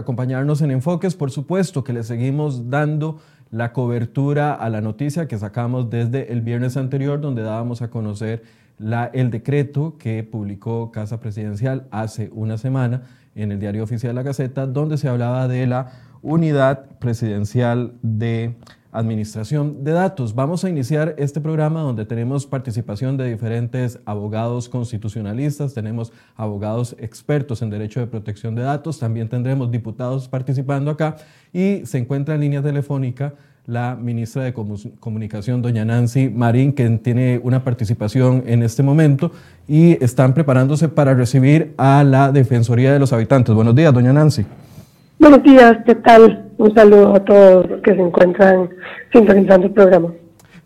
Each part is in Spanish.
acompañarnos en Enfoques. Por supuesto que le seguimos dando la cobertura a la noticia que sacamos desde el viernes anterior, donde dábamos a conocer el decreto que publicó Casa Presidencial hace una semana en el diario oficial La Gaceta, donde se hablaba de la unidad presidencial de Administración de Datos. Vamos a iniciar este programa donde tenemos participación de diferentes abogados constitucionalistas, tenemos abogados expertos en derecho de protección de datos, también tendremos diputados participando acá y se encuentra en línea telefónica la ministra de Comunicación, doña Nancy Marín, que tiene una participación en este momento y están preparándose para recibir a la Defensoría de los Habitantes. Buenos días, doña Nancy. Buenos días, ¿qué tal? Un saludo a todos los que se encuentran sintonizando el programa.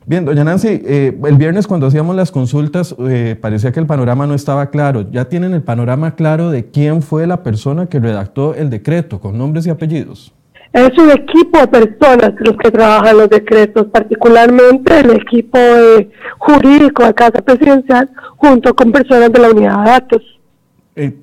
Bien, doña Nancy, eh, el viernes cuando hacíamos las consultas eh, parecía que el panorama no estaba claro. ¿Ya tienen el panorama claro de quién fue la persona que redactó el decreto con nombres y apellidos? Es un equipo de personas los que trabajan los decretos, particularmente el equipo eh, jurídico de Casa Presidencial junto con personas de la unidad de datos.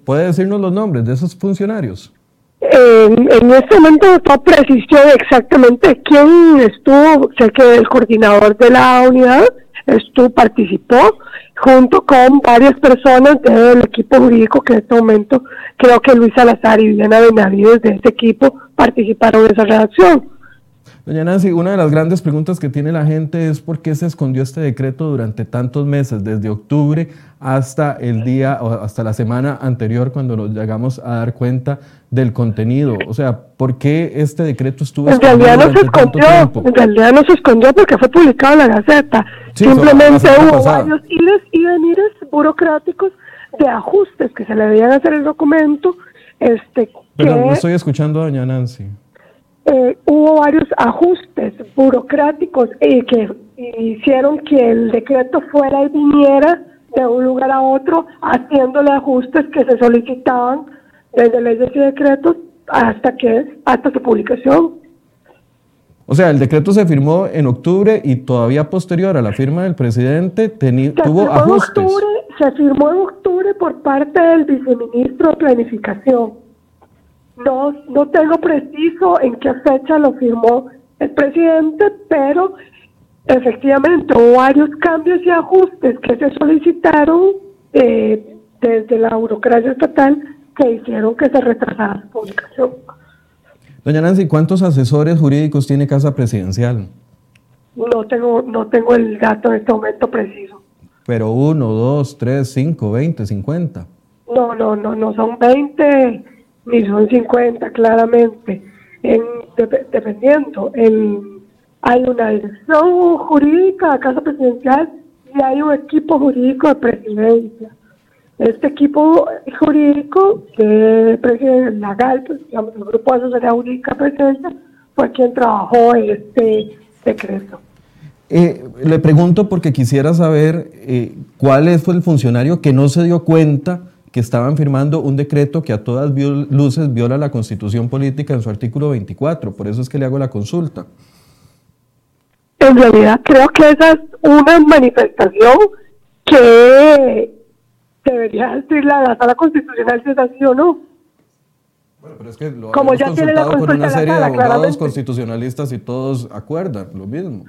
¿Puede decirnos los nombres de esos funcionarios? En este momento no precisión exactamente quién estuvo, sé que el coordinador de la unidad estuvo, participó junto con varias personas del equipo jurídico que en este momento creo que Luis Salazar y Viviana Benavides de ese equipo participaron en esa redacción. Doña Nancy, una de las grandes preguntas que tiene la gente es por qué se escondió este decreto durante tantos meses, desde octubre hasta el día o hasta la semana anterior cuando nos llegamos a dar cuenta del contenido. O sea, ¿por qué este decreto estuvo en realidad no se escondió, En realidad no se escondió porque fue publicado en la Gaceta. Simplemente hubo varios iles y venires burocráticos de ajustes que se le debían hacer el documento. Este, Pero no estoy escuchando a doña Nancy. Eh, hubo varios ajustes burocráticos y que hicieron que el decreto fuera y viniera de un lugar a otro, haciéndole ajustes que se solicitaban desde leyes y decretos hasta que hasta su publicación. O sea, el decreto se firmó en octubre y todavía posterior a la firma del presidente tuvo ajustes. se firmó en octubre por parte del viceministro de Planificación no, no tengo preciso en qué fecha lo firmó el presidente, pero efectivamente hubo varios cambios y ajustes que se solicitaron eh, desde la burocracia estatal que hicieron que se retrasara su publicación. Doña Nancy, ¿cuántos asesores jurídicos tiene Casa Presidencial? No tengo, no tengo el dato en este momento preciso. Pero uno, dos, tres, cinco, veinte, cincuenta. No, no, no, no son veinte ni son 50 claramente, en, dependiendo. En, hay una dirección jurídica de Casa Presidencial y hay un equipo jurídico de presidencia. Este equipo jurídico de la GAL, pues, digamos, el Grupo de Asesoría Jurídica Presidencia, fue quien trabajó en este decreto. Eh, le pregunto porque quisiera saber eh, cuál fue el funcionario que no se dio cuenta que estaban firmando un decreto que a todas luces viola la constitución política en su artículo 24. Por eso es que le hago la consulta. En realidad creo que esa es una manifestación que debería decir la sala constitucional si es así o no. Bueno, pero es que lo Como ya tiene la con una serie de abogados constitucionalistas y todos acuerdan lo mismo.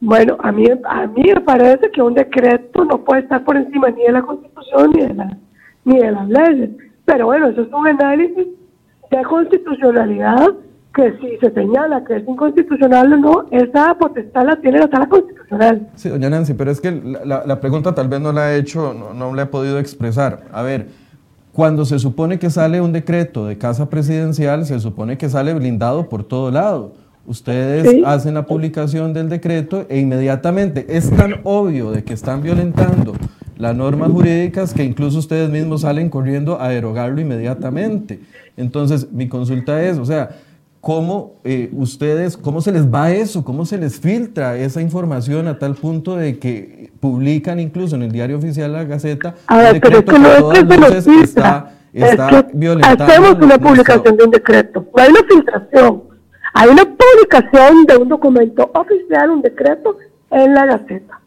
Bueno, a mí, a mí me parece que un decreto no puede estar por encima ni de la Constitución ni de, la, ni de las leyes. Pero bueno, eso es un análisis de constitucionalidad que si se señala que es inconstitucional o no, esa potestad la tiene la sala constitucional. Sí, doña Nancy, pero es que la, la pregunta tal vez no la he hecho, no, no la he podido expresar. A ver, cuando se supone que sale un decreto de casa presidencial, se supone que sale blindado por todo lado. Ustedes hacen la publicación del decreto e inmediatamente es tan obvio de que están violentando las normas jurídicas que incluso ustedes mismos salen corriendo a derogarlo inmediatamente. Entonces, mi consulta es, o sea, ¿cómo eh, ustedes, cómo se les va eso? ¿Cómo se les filtra esa información a tal punto de que publican incluso en el diario oficial La Gaceta el decreto que, todas está, está violentando? Hacemos una publicación de un decreto, no hay una filtración. Hay una publicación de un documento oficial, un decreto, en la Gaceta.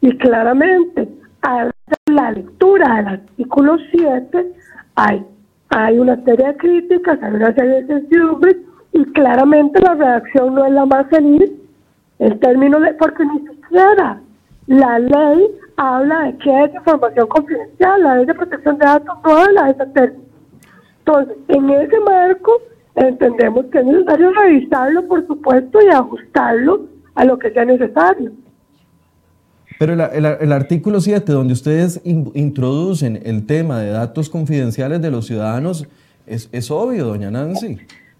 Y claramente, al la lectura del artículo 7, hay hay una serie de críticas, hay una serie de sensibles y claramente la reacción no es la más feliz en términos de, porque ni siquiera la ley habla de qué es información confidencial, la ley de protección de datos no habla de ese término. Entonces, en ese marco, entendemos que es necesario revisarlo, por supuesto, y ajustarlo a lo que sea necesario. Pero el, artículo 7, donde ustedes introducen el tema de datos confidenciales de los ciudadanos, es, es obvio, doña Nancy.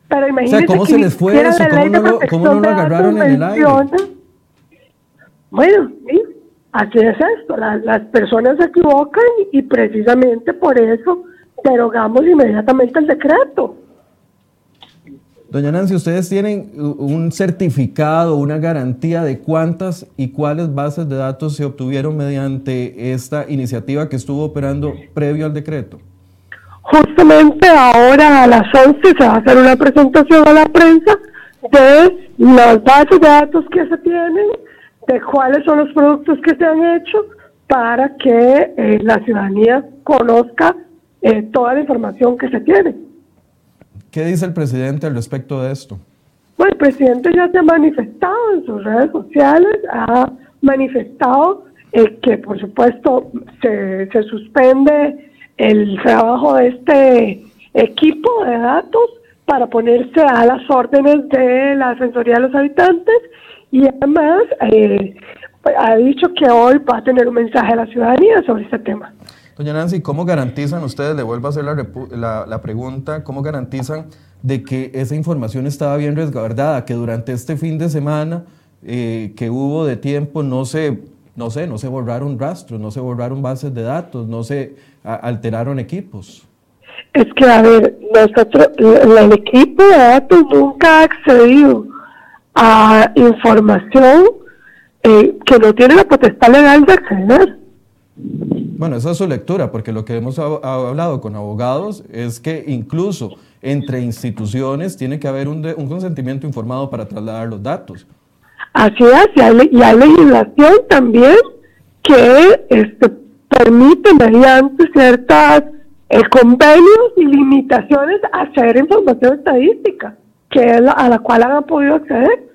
Pero imagínese o sea, ¿cómo se les fue eso? ¿Cómo no, lo, agarraron en el aire? Bueno, sí, así es esto. las personas se equivocan y precisamente por eso derogamos inmediatamente el decreto. Doña Nancy, ¿ustedes tienen un certificado, una garantía de cuántas y cuáles bases de datos se obtuvieron mediante esta iniciativa que estuvo operando previo al decreto? Justamente ahora a las 11 se va a hacer una presentación a la prensa de las bases de datos que se tienen, de cuáles son los productos que se han hecho para que eh, la ciudadanía conozca eh, toda la información que se tiene. ¿Qué dice el presidente al respecto de esto? Bueno, el presidente ya se ha manifestado en sus redes sociales, ha manifestado eh, que por supuesto se, se suspende el trabajo de este equipo de datos para ponerse a las órdenes de la Defensoría de los Habitantes y además eh, ha dicho que hoy va a tener un mensaje a la ciudadanía sobre este tema. Doña Nancy, ¿cómo garantizan ustedes, le vuelvo a hacer la, la, pregunta, cómo garantizan de que esa información estaba bien resguardada, que durante este fin de semana eh, que hubo de tiempo no se, no sé, no se borraron rastros, no se borraron bases de datos, no se alteraron equipos? Es que, a ver, nosotros, el equipo de datos nunca ha accedido a información eh, que no tiene la potestad legal de acceder. Bueno, esa es su lectura, porque lo que hemos hablado con abogados es que incluso entre instituciones tiene que haber un, consentimiento informado para trasladar los datos. Así es, y hay, legislación también que este, permite mediante ciertas eh, convenios y limitaciones hacer información estadística, que es a la cual han podido acceder.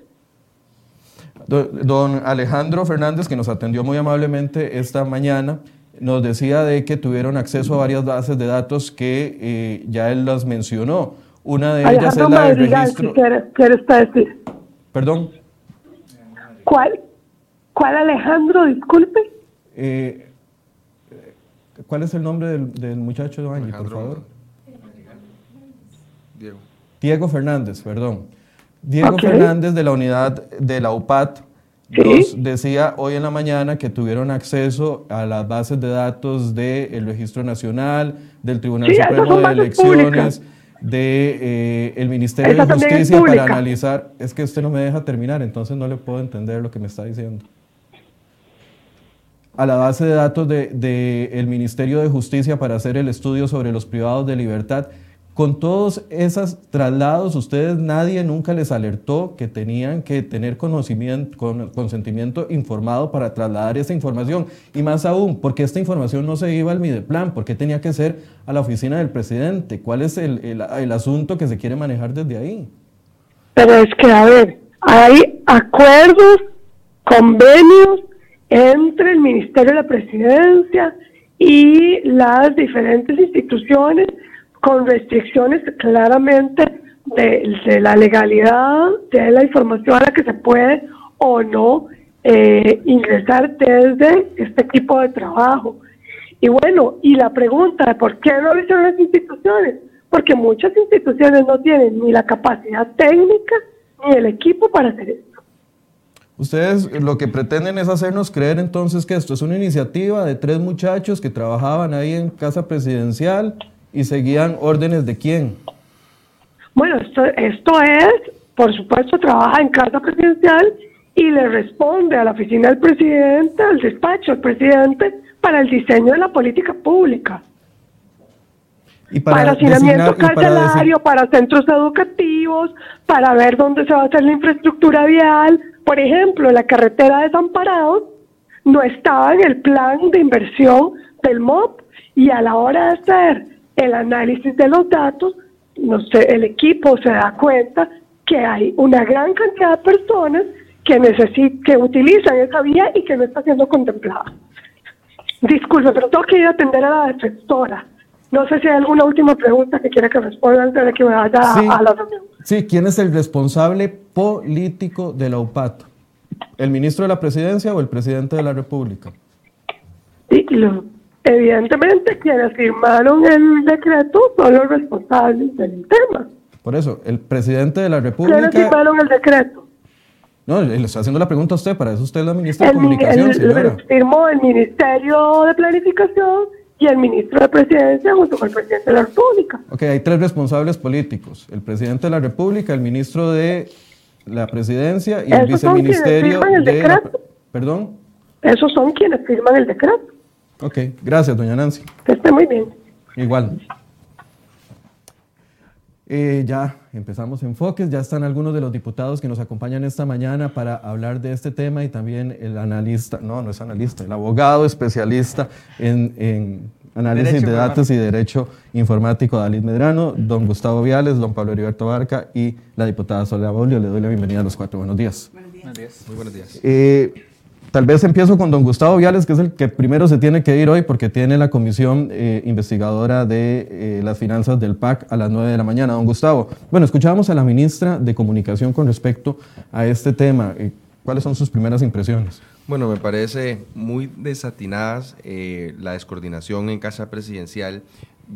Don Alejandro Fernández, que nos atendió muy amablemente esta mañana, nos decía de que tuvieron acceso a varias bases de datos que eh, ya él las mencionó. Una de ellas es la del registro. decir? Perdón. ¿Cuál? ¿Cuál Alejandro? Disculpe. Eh, ¿Cuál es el nombre del, muchacho de Angie, por favor? Diego. Diego Fernández, perdón. Diego Fernández de la unidad de la UPAT decía hoy en la mañana que tuvieron acceso a las bases de datos del Registro Nacional, del Tribunal Supremo de Elecciones, del de, eh, el Ministerio de Justicia para analizar. Es que usted no me deja terminar, entonces no le puedo entender lo que me está diciendo. A la base de datos del de, el Ministerio de Justicia para hacer el estudio sobre los privados de libertad con todos esos traslados, ustedes nadie nunca les alertó que tenían que tener conocimiento, con, consentimiento informado para trasladar esa información. Y más aún, porque esta información no se iba al Mideplan, porque tenía que ser a la oficina del presidente. ¿Cuál es el, el asunto que se quiere manejar desde ahí? Pero es que, a ver, hay acuerdos, convenios entre el Ministerio de la Presidencia y las diferentes instituciones con restricciones claramente de, la legalidad de la información a la que se puede o no eh, ingresar desde este tipo de trabajo. Y bueno, y la pregunta de por qué no lo hicieron las instituciones, porque muchas instituciones no tienen ni la capacidad técnica ni el equipo para hacer esto. Ustedes lo que pretenden es hacernos creer entonces que esto es una iniciativa de tres muchachos que trabajaban ahí en casa presidencial y seguían órdenes de quién? Bueno, esto, esto es, por supuesto, trabaja en casa presidencial y le responde a la oficina del presidente, al despacho del presidente, para el diseño de la política pública. Y para, hacinamiento carcelario, para, centros educativos, para ver dónde se va a hacer la infraestructura vial. Por ejemplo, la carretera de Desamparados no estaba en el plan de inversión del MOP y a la hora de hacer el análisis de los datos, no sé, el equipo se da cuenta que hay una gran cantidad de personas que necesitan, que utilizan esa vía y que no está siendo contemplada. Disculpe, pero tengo que ir a atender a la defensora. No sé si hay alguna última pregunta que quiera que responda antes de que me vaya a la reunión. Sí, ¿quién es el responsable político de la UPAT? ¿El ministro de la Presidencia o el presidente de la República? Sí, evidentemente quienes firmaron el decreto son los responsables del tema. Por eso, el presidente de la República... ¿Quiénes firmaron el decreto? No, le estoy haciendo la pregunta a usted, para eso usted es la ministra de Comunicación, señora. Firmó el Ministerio de Planificación y el ministro de Presidencia junto con el presidente de la República. Ok, hay tres responsables políticos, el presidente de la República, el ministro de la Presidencia y el viceministerio son el de decreto? ¿Perdón? Esos son quienes firman el decreto. Ok, gracias, doña Nancy. Que esté muy bien. Igual. Eh, ya empezamos enfoques, ya están algunos de los diputados que nos acompañan esta mañana para hablar de este tema y también el analista, no, no es analista, el abogado especialista en, análisis de datos y derecho informático, Dalit Medrano, don Gustavo Viales, don Pablo Heriberto Barca y la diputada Soledad Bolio. Le doy la bienvenida a los cuatro. Buenos días. Buenos días. Muy buenos días. Eh, Tal vez empiezo con don Gustavo Viales, que es el que primero se tiene que ir hoy porque tiene la comisión eh, investigadora de eh, las finanzas del PAC a las 9 de la mañana. Don Gustavo, bueno, escuchábamos a la ministra de Comunicación con respecto a este tema. Eh, ¿Cuáles son sus primeras impresiones? Bueno, me parece muy desatinadas la descoordinación en Casa Presidencial.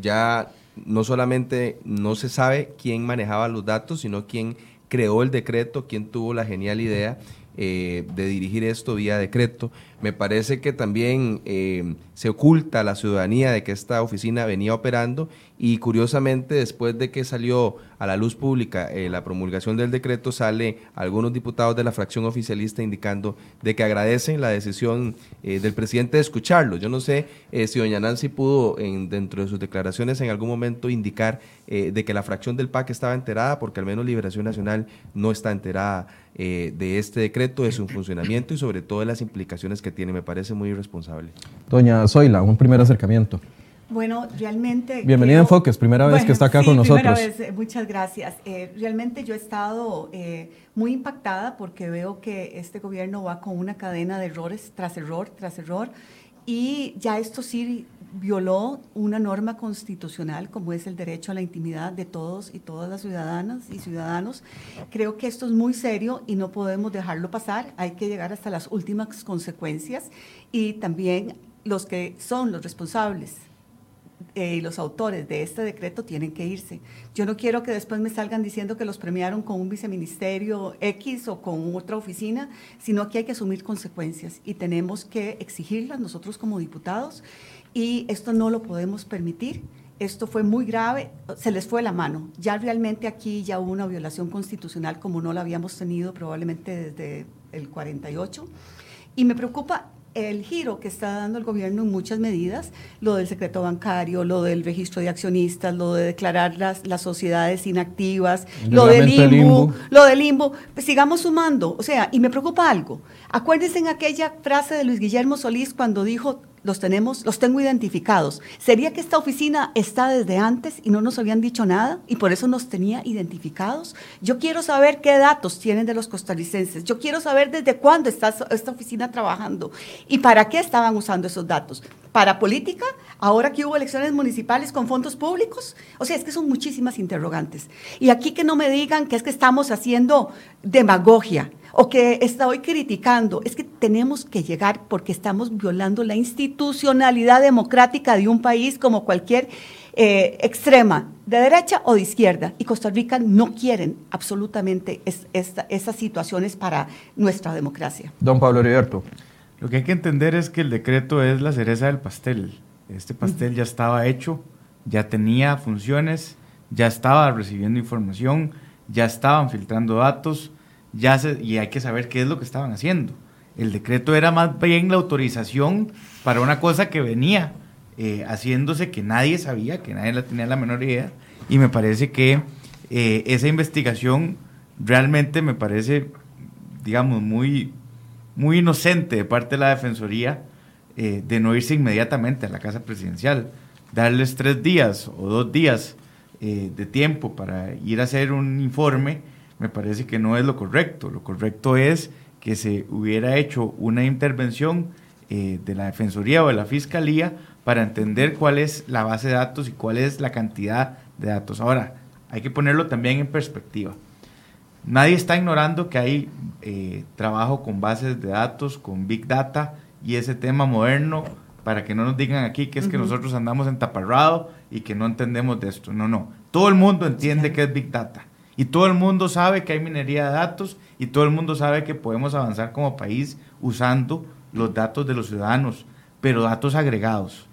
Ya no solamente no se sabe quién manejaba los datos, sino quién creó el decreto, quién tuvo la genial idea eh, de dirigir esto vía decreto. Me parece que también eh, se oculta a la ciudadanía de que esta oficina venía operando y curiosamente después de que salió a la luz pública eh, la promulgación del decreto sale algunos diputados de la fracción oficialista indicando de que agradecen la decisión del presidente de escucharlo. Yo no sé si doña Nancy pudo en, dentro de sus declaraciones en algún momento indicar de que la fracción del PAC estaba enterada porque al menos Liberación Nacional no está enterada de este decreto, de su funcionamiento y sobre todo de las implicaciones que tiene, me parece muy irresponsable. Doña Zoila, un primer acercamiento. Bueno, realmente... Bienvenida a Enfoques, primera vez que está acá con nosotros. Vez, eh, muchas gracias. Eh, realmente yo he estado eh, muy impactada porque veo que este gobierno va con una cadena de errores tras error, tras error, y ya esto sí violó una norma constitucional como es el derecho a la intimidad de todos y todas las ciudadanas y ciudadanos. Creo que esto es muy serio y no podemos dejarlo pasar. Hay que llegar hasta las últimas consecuencias y también los que son los responsables eh, y los autores de este decreto tienen que irse. Yo no quiero que después me salgan diciendo que los premiaron con un viceministerio X o con otra oficina, sino que hay que asumir consecuencias y tenemos que exigirlas nosotros como diputados y esto no lo podemos permitir. Esto fue muy grave, se les fue la mano. Ya realmente aquí ya hubo una violación constitucional como no la habíamos tenido probablemente desde el 48. Y me preocupa el giro que está dando el gobierno en muchas medidas, lo del secreto bancario, lo del registro de accionistas, lo de declarar las, las sociedades inactivas, lo del limbo, lo del limbo, pues sigamos sumando. O sea, y me preocupa algo. Acuérdense en aquella frase de Luis Guillermo Solís cuando dijo los tenemos, los tengo identificados. ¿Sería que esta oficina está desde antes y no nos habían dicho nada y por eso nos tenía identificados? Yo quiero saber qué datos tienen de los costarricenses. Yo quiero saber desde cuándo está esta oficina trabajando y para qué estaban usando esos datos. ¿Para política? Ahora que hubo elecciones municipales con fondos públicos. O sea, es que son muchísimas interrogantes. Y aquí que no me digan que es que estamos haciendo demagogia o que estoy criticando. Es que tenemos que llegar porque estamos violando la institucionalidad democrática de un país como cualquier eh, extrema, de derecha o de izquierda. Y Costa Rica no quieren absolutamente esas situaciones para nuestra democracia. Don Pablo Heriberto. Lo que hay que entender es que el decreto es la cereza del pastel. Este pastel ya estaba hecho, ya tenía funciones, ya estaba recibiendo información, ya estaban filtrando datos, ya y hay que saber qué es lo que estaban haciendo. El decreto era más bien la autorización para una cosa que venía eh, haciéndose que nadie sabía, que nadie la tenía la menor idea, y me parece que eh, esa investigación realmente me parece, digamos, muy, muy inocente de parte de la Defensoría eh, de no irse inmediatamente a la Casa Presidencial. darles tres días o dos días de tiempo para ir a hacer un informe, me parece que no es lo correcto. Lo correcto es que se hubiera hecho una intervención eh, de la Defensoría o de la Fiscalía para entender cuál es la base de datos y cuál es la cantidad de datos. Ahora, hay que ponerlo también en perspectiva. Nadie está ignorando que hay eh, trabajo con bases de datos, con Big Data y ese tema moderno, para que no nos digan aquí que es que nosotros andamos en taparrado y que no entendemos de esto. No, no. Todo el mundo entiende que es Big Data y todo el mundo sabe que hay minería de datos y todo el mundo sabe que podemos avanzar como país usando los datos de los ciudadanos, pero datos agregados,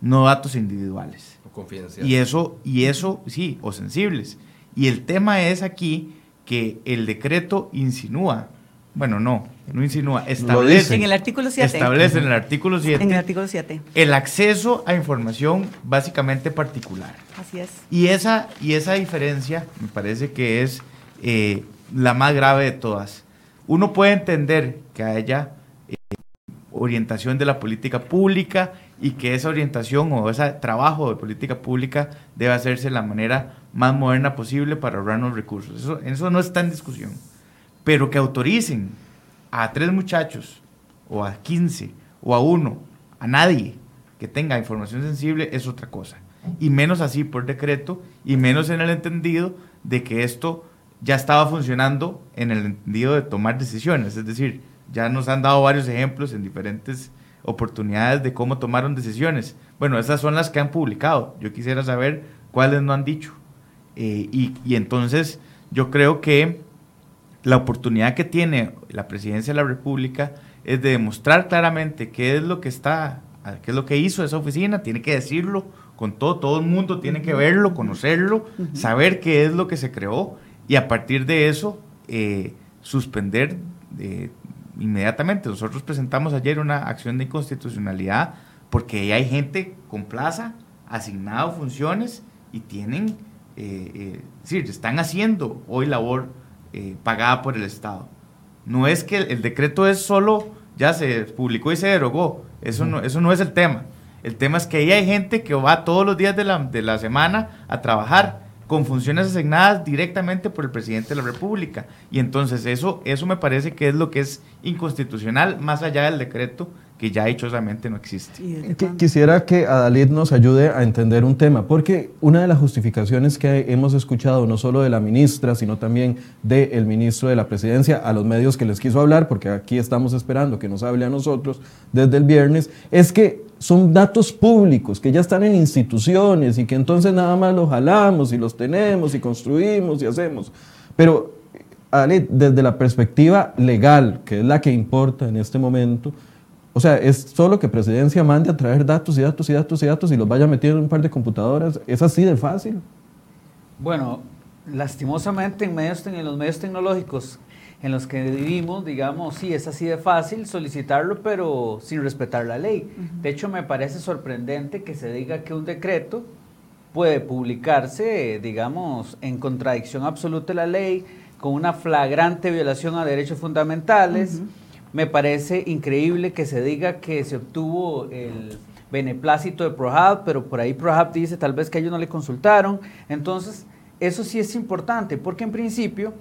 no datos individuales. O confidenciales. Y eso, y eso, sí, o sensibles. Y el tema es aquí que el decreto insinúa, bueno, no, no insinúa, establece. En el artículo 7. Establece en el artículo 7. En el artículo 7. El acceso a información básicamente particular. Así es. Y esa, y esa diferencia me parece que es eh, la más grave de todas. Uno puede entender que haya eh, orientación de la política pública y que esa orientación o ese trabajo de política pública debe hacerse de la manera más moderna posible para ahorrarnos recursos. Eso, eso no está en discusión. Pero que autoricen a tres muchachos, o a 15, o a uno, a nadie que tenga información sensible es otra cosa. Y menos así por decreto, y menos en el entendido de que esto ya estaba funcionando en el entendido de tomar decisiones. Es decir, ya nos han dado varios ejemplos en diferentes oportunidades de cómo tomaron decisiones. Bueno, esas son las que han publicado. Yo quisiera saber cuáles no han dicho. Eh, y, y entonces yo creo que la oportunidad que tiene la presidencia de la República es de demostrar claramente qué es lo que está, qué es lo que hizo esa oficina, tiene que decirlo con todo, todo el mundo tiene que verlo, conocerlo, saber qué es lo que se creó y a partir de eso eh, suspender eh, inmediatamente. Nosotros presentamos ayer una acción de inconstitucionalidad porque hay gente con plaza, asignado funciones y tienen, eh, es decir, están haciendo hoy labor pagada por el Estado. No es que el, decreto es solo, ya se publicó y se derogó, eso no, eso no es el tema. El tema es que ahí hay gente que va todos los días de la, de la semana a trabajar con funciones asignadas directamente por el presidente de la República. Y entonces eso, eso me parece que es lo que es inconstitucional, más allá del decreto que ya dichosamente no existe. Quisiera que Adalid nos ayude a entender un tema, porque una de las justificaciones que hemos escuchado, no solo de la ministra, sino también del ministro de la presidencia, a los medios que les quiso hablar, porque aquí estamos esperando que nos hable a nosotros desde el viernes, es que son datos públicos que ya están en instituciones y que entonces nada más los jalamos y los tenemos y construimos y hacemos. Pero, Ale, desde la perspectiva legal, que es la que importa en este momento, o sea, es solo que presidencia mande a traer datos y datos y datos y datos y los vaya metiendo en un par de computadoras. ¿Es así de fácil? Bueno, lastimosamente en, medios, en los medios tecnológicos en los que vivimos, digamos, sí, es así de fácil solicitarlo, pero sin respetar la ley. De hecho, me parece sorprendente que se diga que un decreto puede publicarse, digamos, en contradicción absoluta de la ley, con una flagrante violación a derechos fundamentales. Me parece increíble que se diga que se obtuvo el beneplácito de ProHab, pero por ahí ProHab dice tal vez que ellos no le consultaron. Entonces, eso sí es importante, porque en principio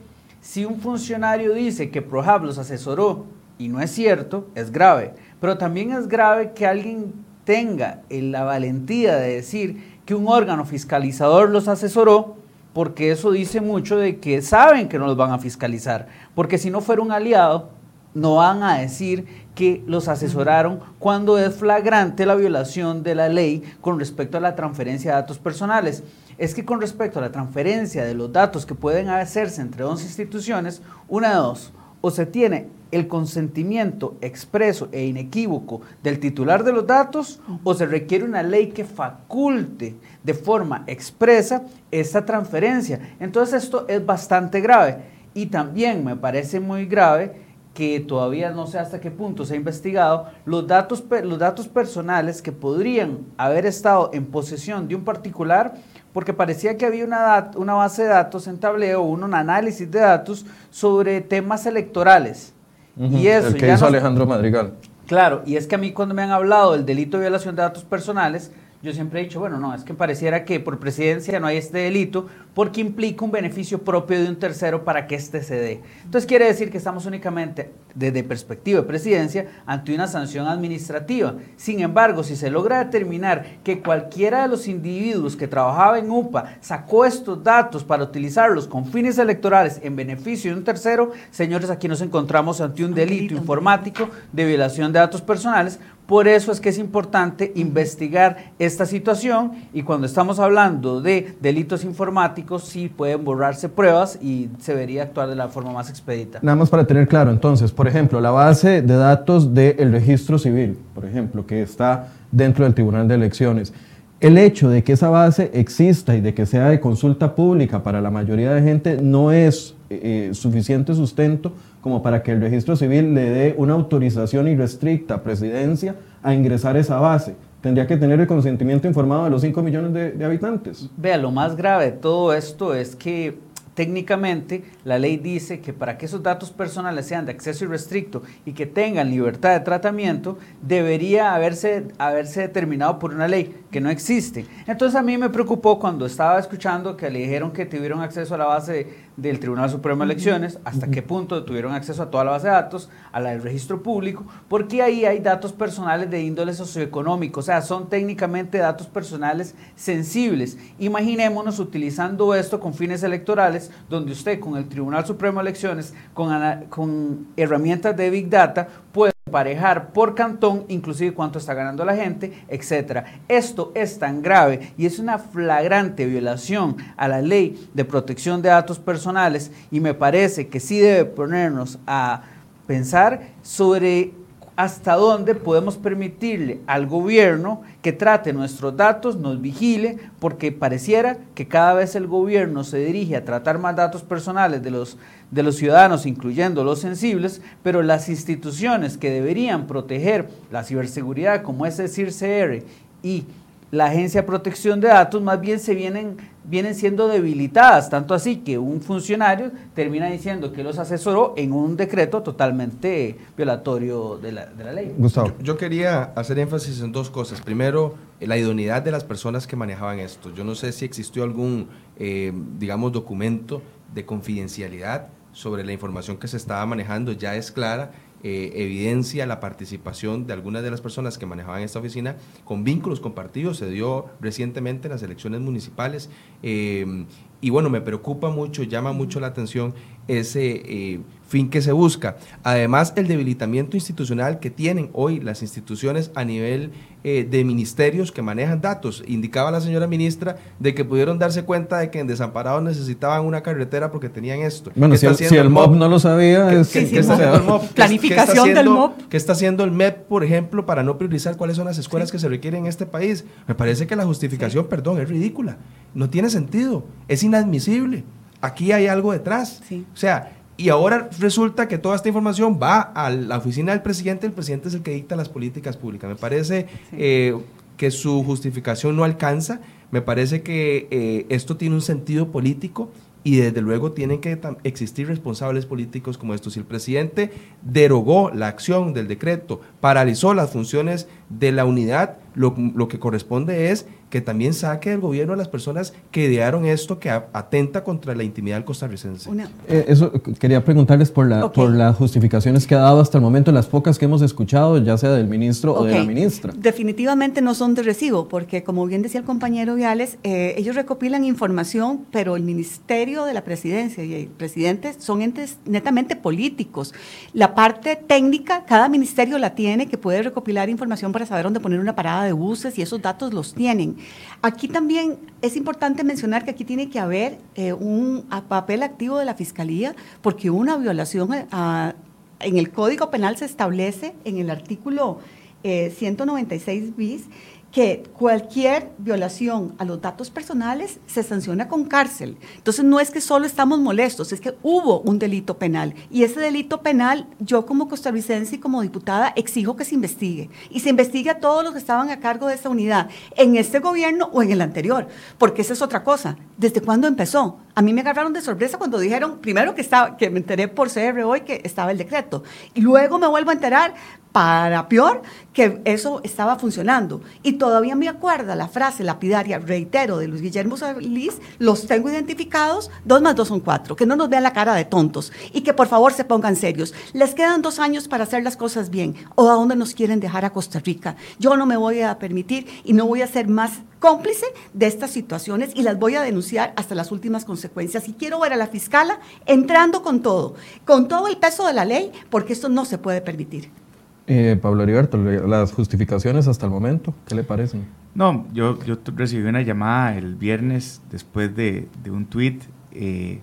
si un funcionario dice que ProHab los asesoró y no es cierto, es grave. Pero también es grave que alguien tenga la valentía de decir que un órgano fiscalizador los asesoró, porque eso dice mucho de que saben que no los van a fiscalizar. Porque si no fuera un aliado, no van a decir que los asesoraron cuando es flagrante la violación de la ley con respecto a la transferencia de datos personales. Es que con respecto a la transferencia de los datos que pueden hacerse entre dos instituciones, una de dos, o se tiene el consentimiento expreso e inequívoco del titular de los datos o se requiere una ley que faculte de forma expresa esta transferencia. Entonces esto es bastante grave. Y también me parece muy grave que todavía no sé hasta qué punto se ha investigado los datos, los datos personales que podrían haber estado en posesión de un particular porque parecía que había una, una base de datos en tableo, un análisis de datos sobre temas electorales. y eso el que hizo Alejandro Madrigal. Claro, y es que a mí cuando me han hablado del delito de violación de datos personales, yo siempre he dicho, bueno, no, es que pareciera que por presidencia no hay este delito porque implica un beneficio propio de un tercero para que éste se dé. Entonces quiere decir que estamos únicamente desde perspectiva de presidencia ante una sanción administrativa. Sin embargo, si se logra determinar que cualquiera de los individuos que trabajaba en UPA sacó estos datos para utilizarlos con fines electorales en beneficio de un tercero, señores, aquí nos encontramos ante un delito informático de violación de datos personales por eso es que es importante investigar esta situación y cuando estamos hablando de delitos informáticos, sí pueden borrarse pruebas y se debería actuar de la forma más expedita. Nada más para tener claro, entonces, por ejemplo, la base de datos del registro civil, por ejemplo, que está dentro del Tribunal de Elecciones. El hecho de que esa base exista y de que sea de consulta pública para la mayoría de gente no es eh, suficiente sustento como para que el registro civil le dé una autorización irrestricta a presidencia a ingresar esa base. Tendría que tener el consentimiento informado de los 5 millones de, de habitantes. Vea, lo más grave de todo esto es que técnicamente la ley dice que para que esos datos personales sean de acceso irrestricto y que tengan libertad de tratamiento, debería haberse, haberse determinado por una ley que no existe. Entonces a mí me preocupó cuando estaba escuchando que le dijeron que tuvieron acceso a la base del Tribunal Supremo de Elecciones, hasta qué punto tuvieron acceso a toda la base de datos, a la del registro público, porque ahí hay datos personales de índole socioeconómico, o sea, son técnicamente datos personales sensibles. Imaginémonos utilizando esto con fines electorales, donde usted con el Tribunal Supremo de Elecciones, con, con herramientas de Big Data, puede emparejar por cantón, inclusive cuánto está ganando la gente, etcétera. Esto es tan grave y es una flagrante violación a la ley de protección de datos personales y me parece que sí debe ponernos a pensar sobre hasta dónde podemos permitirle al gobierno que trate nuestros datos, nos vigile, porque pareciera que cada vez el gobierno se dirige a tratar más datos personales de los, de los ciudadanos, incluyendo los sensibles, pero las instituciones que deberían proteger la ciberseguridad, como es el CIRCR y la Agencia de Protección de Datos más bien se vienen, vienen siendo debilitadas, tanto así que un funcionario termina diciendo que los asesoró en un decreto totalmente violatorio de la, de la ley. Gustavo. Yo, quería hacer énfasis en dos cosas. Primero, la idoneidad de las personas que manejaban esto. Yo no sé si existió algún, eh, digamos, documento de confidencialidad sobre la información que se estaba manejando, ya es clara eh, evidencia la participación de algunas de las personas que manejaban esta oficina con vínculos compartidos. Se dio recientemente en las elecciones municipales. Eh, y bueno, me preocupa mucho, llama mucho la atención ese eh, fin que se busca. Además, el debilitamiento institucional que tienen hoy las instituciones a nivel eh, de ministerios que manejan datos. Indicaba la señora ministra de que pudieron darse cuenta de que en Desamparados necesitaban una carretera porque tenían esto. Bueno, si el, MOP no lo sabía, ¿qué, está haciendo el MOP? Planificación del MOP. ¿Qué está haciendo el MEP, por ejemplo, para no priorizar cuáles son las escuelas que se requieren en este país? Me parece que la justificación, perdón, es ridícula. No tiene sentido. Es inadmisible. Aquí hay algo detrás. O sea, y ahora resulta que toda esta información va a la oficina del presidente, el presidente es el que dicta las políticas públicas. Me parece eh, que su justificación no alcanza, me parece que eh, esto tiene un sentido político y desde luego tienen que existir responsables políticos como estos. Si el presidente derogó la acción del decreto, paralizó las funciones de la unidad, lo, lo que corresponde es que también saque del gobierno a las personas que idearon esto que atenta contra la intimidad del costarricense. Eh, eso quería preguntarles por, la, por las justificaciones que ha dado hasta el momento, las pocas que hemos escuchado, ya sea del ministro o de la ministra. Definitivamente no son de recibo, porque como bien decía el compañero Viales, eh, ellos recopilan información, pero el Ministerio de la Presidencia y el presidente son entes netamente políticos. La parte técnica, cada ministerio la tiene, que puede recopilar información para saber dónde poner una parada de buses y esos datos los tienen. Aquí también es importante mencionar que aquí tiene que haber eh, un papel activo de la Fiscalía, porque una violación en el Código Penal se establece en el artículo 196 eh, bis que cualquier violación a los datos personales se sanciona con cárcel. Entonces no es que solo estamos molestos, es que hubo un delito penal y ese delito penal yo como costarricense y como diputada exijo que se investigue y se investigue a todos los que estaban a cargo de esa unidad, en este gobierno o en el anterior, porque esa es otra cosa. ¿Desde cuándo empezó? A mí me agarraron de sorpresa cuando dijeron, primero que estaba que me enteré por CR hoy que estaba el decreto y luego me vuelvo a enterar para peor que eso estaba funcionando. Y todavía me acuerda la frase lapidaria, reitero, de Luis Guillermo Solís, los tengo identificados, dos más dos son cuatro, que no nos vean la cara de tontos y que por favor se pongan serios. Les quedan dos años para hacer las cosas bien o a dónde nos quieren dejar a Costa Rica. Yo no me voy a permitir y no voy a ser más cómplice de estas situaciones y las voy a denunciar hasta las últimas consecuencias. Y quiero ver a la fiscala entrando con todo, con todo el peso de la ley, porque esto no se puede permitir. Eh, Pablo Heriberto, las justificaciones hasta el momento, ¿qué le parecen? No, yo, yo recibí una llamada el viernes después de, de un tweet eh,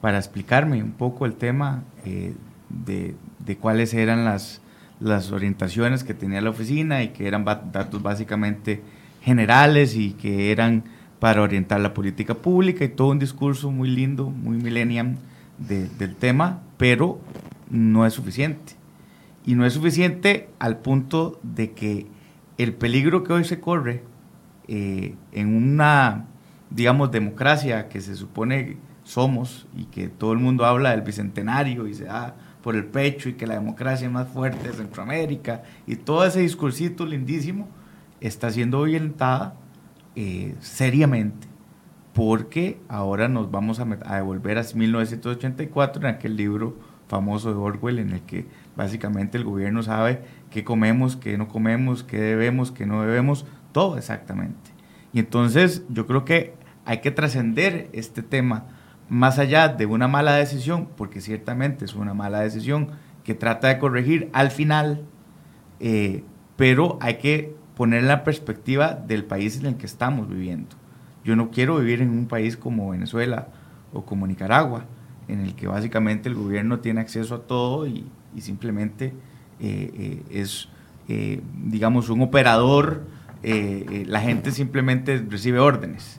para explicarme un poco el tema eh, de, de, cuáles eran las, las orientaciones que tenía la oficina y que eran datos básicamente generales y que eran para orientar la política pública y todo un discurso muy lindo, muy millennial del tema, pero no es suficiente y no es suficiente al punto de que el peligro que hoy se corre eh, en una, digamos, democracia que se supone somos y que todo el mundo habla del bicentenario y se da por el pecho y que la democracia es más fuerte de Centroamérica y todo ese discursito lindísimo está siendo violentada eh, seriamente porque ahora nos vamos a, a devolver a 1984 en aquel libro famoso de Orwell en el que Básicamente el gobierno sabe qué comemos, qué no comemos, qué debemos, qué no debemos, todo exactamente. Y entonces yo creo que hay que trascender este tema más allá de una mala decisión, porque ciertamente es una mala decisión que trata de corregir al final, eh, pero hay que poner la perspectiva del país en el que estamos viviendo. Yo no quiero vivir en un país como Venezuela o como Nicaragua, en el que básicamente el gobierno tiene acceso a todo y, y simplemente eh, eh, es, eh, digamos, un operador, la gente simplemente recibe órdenes.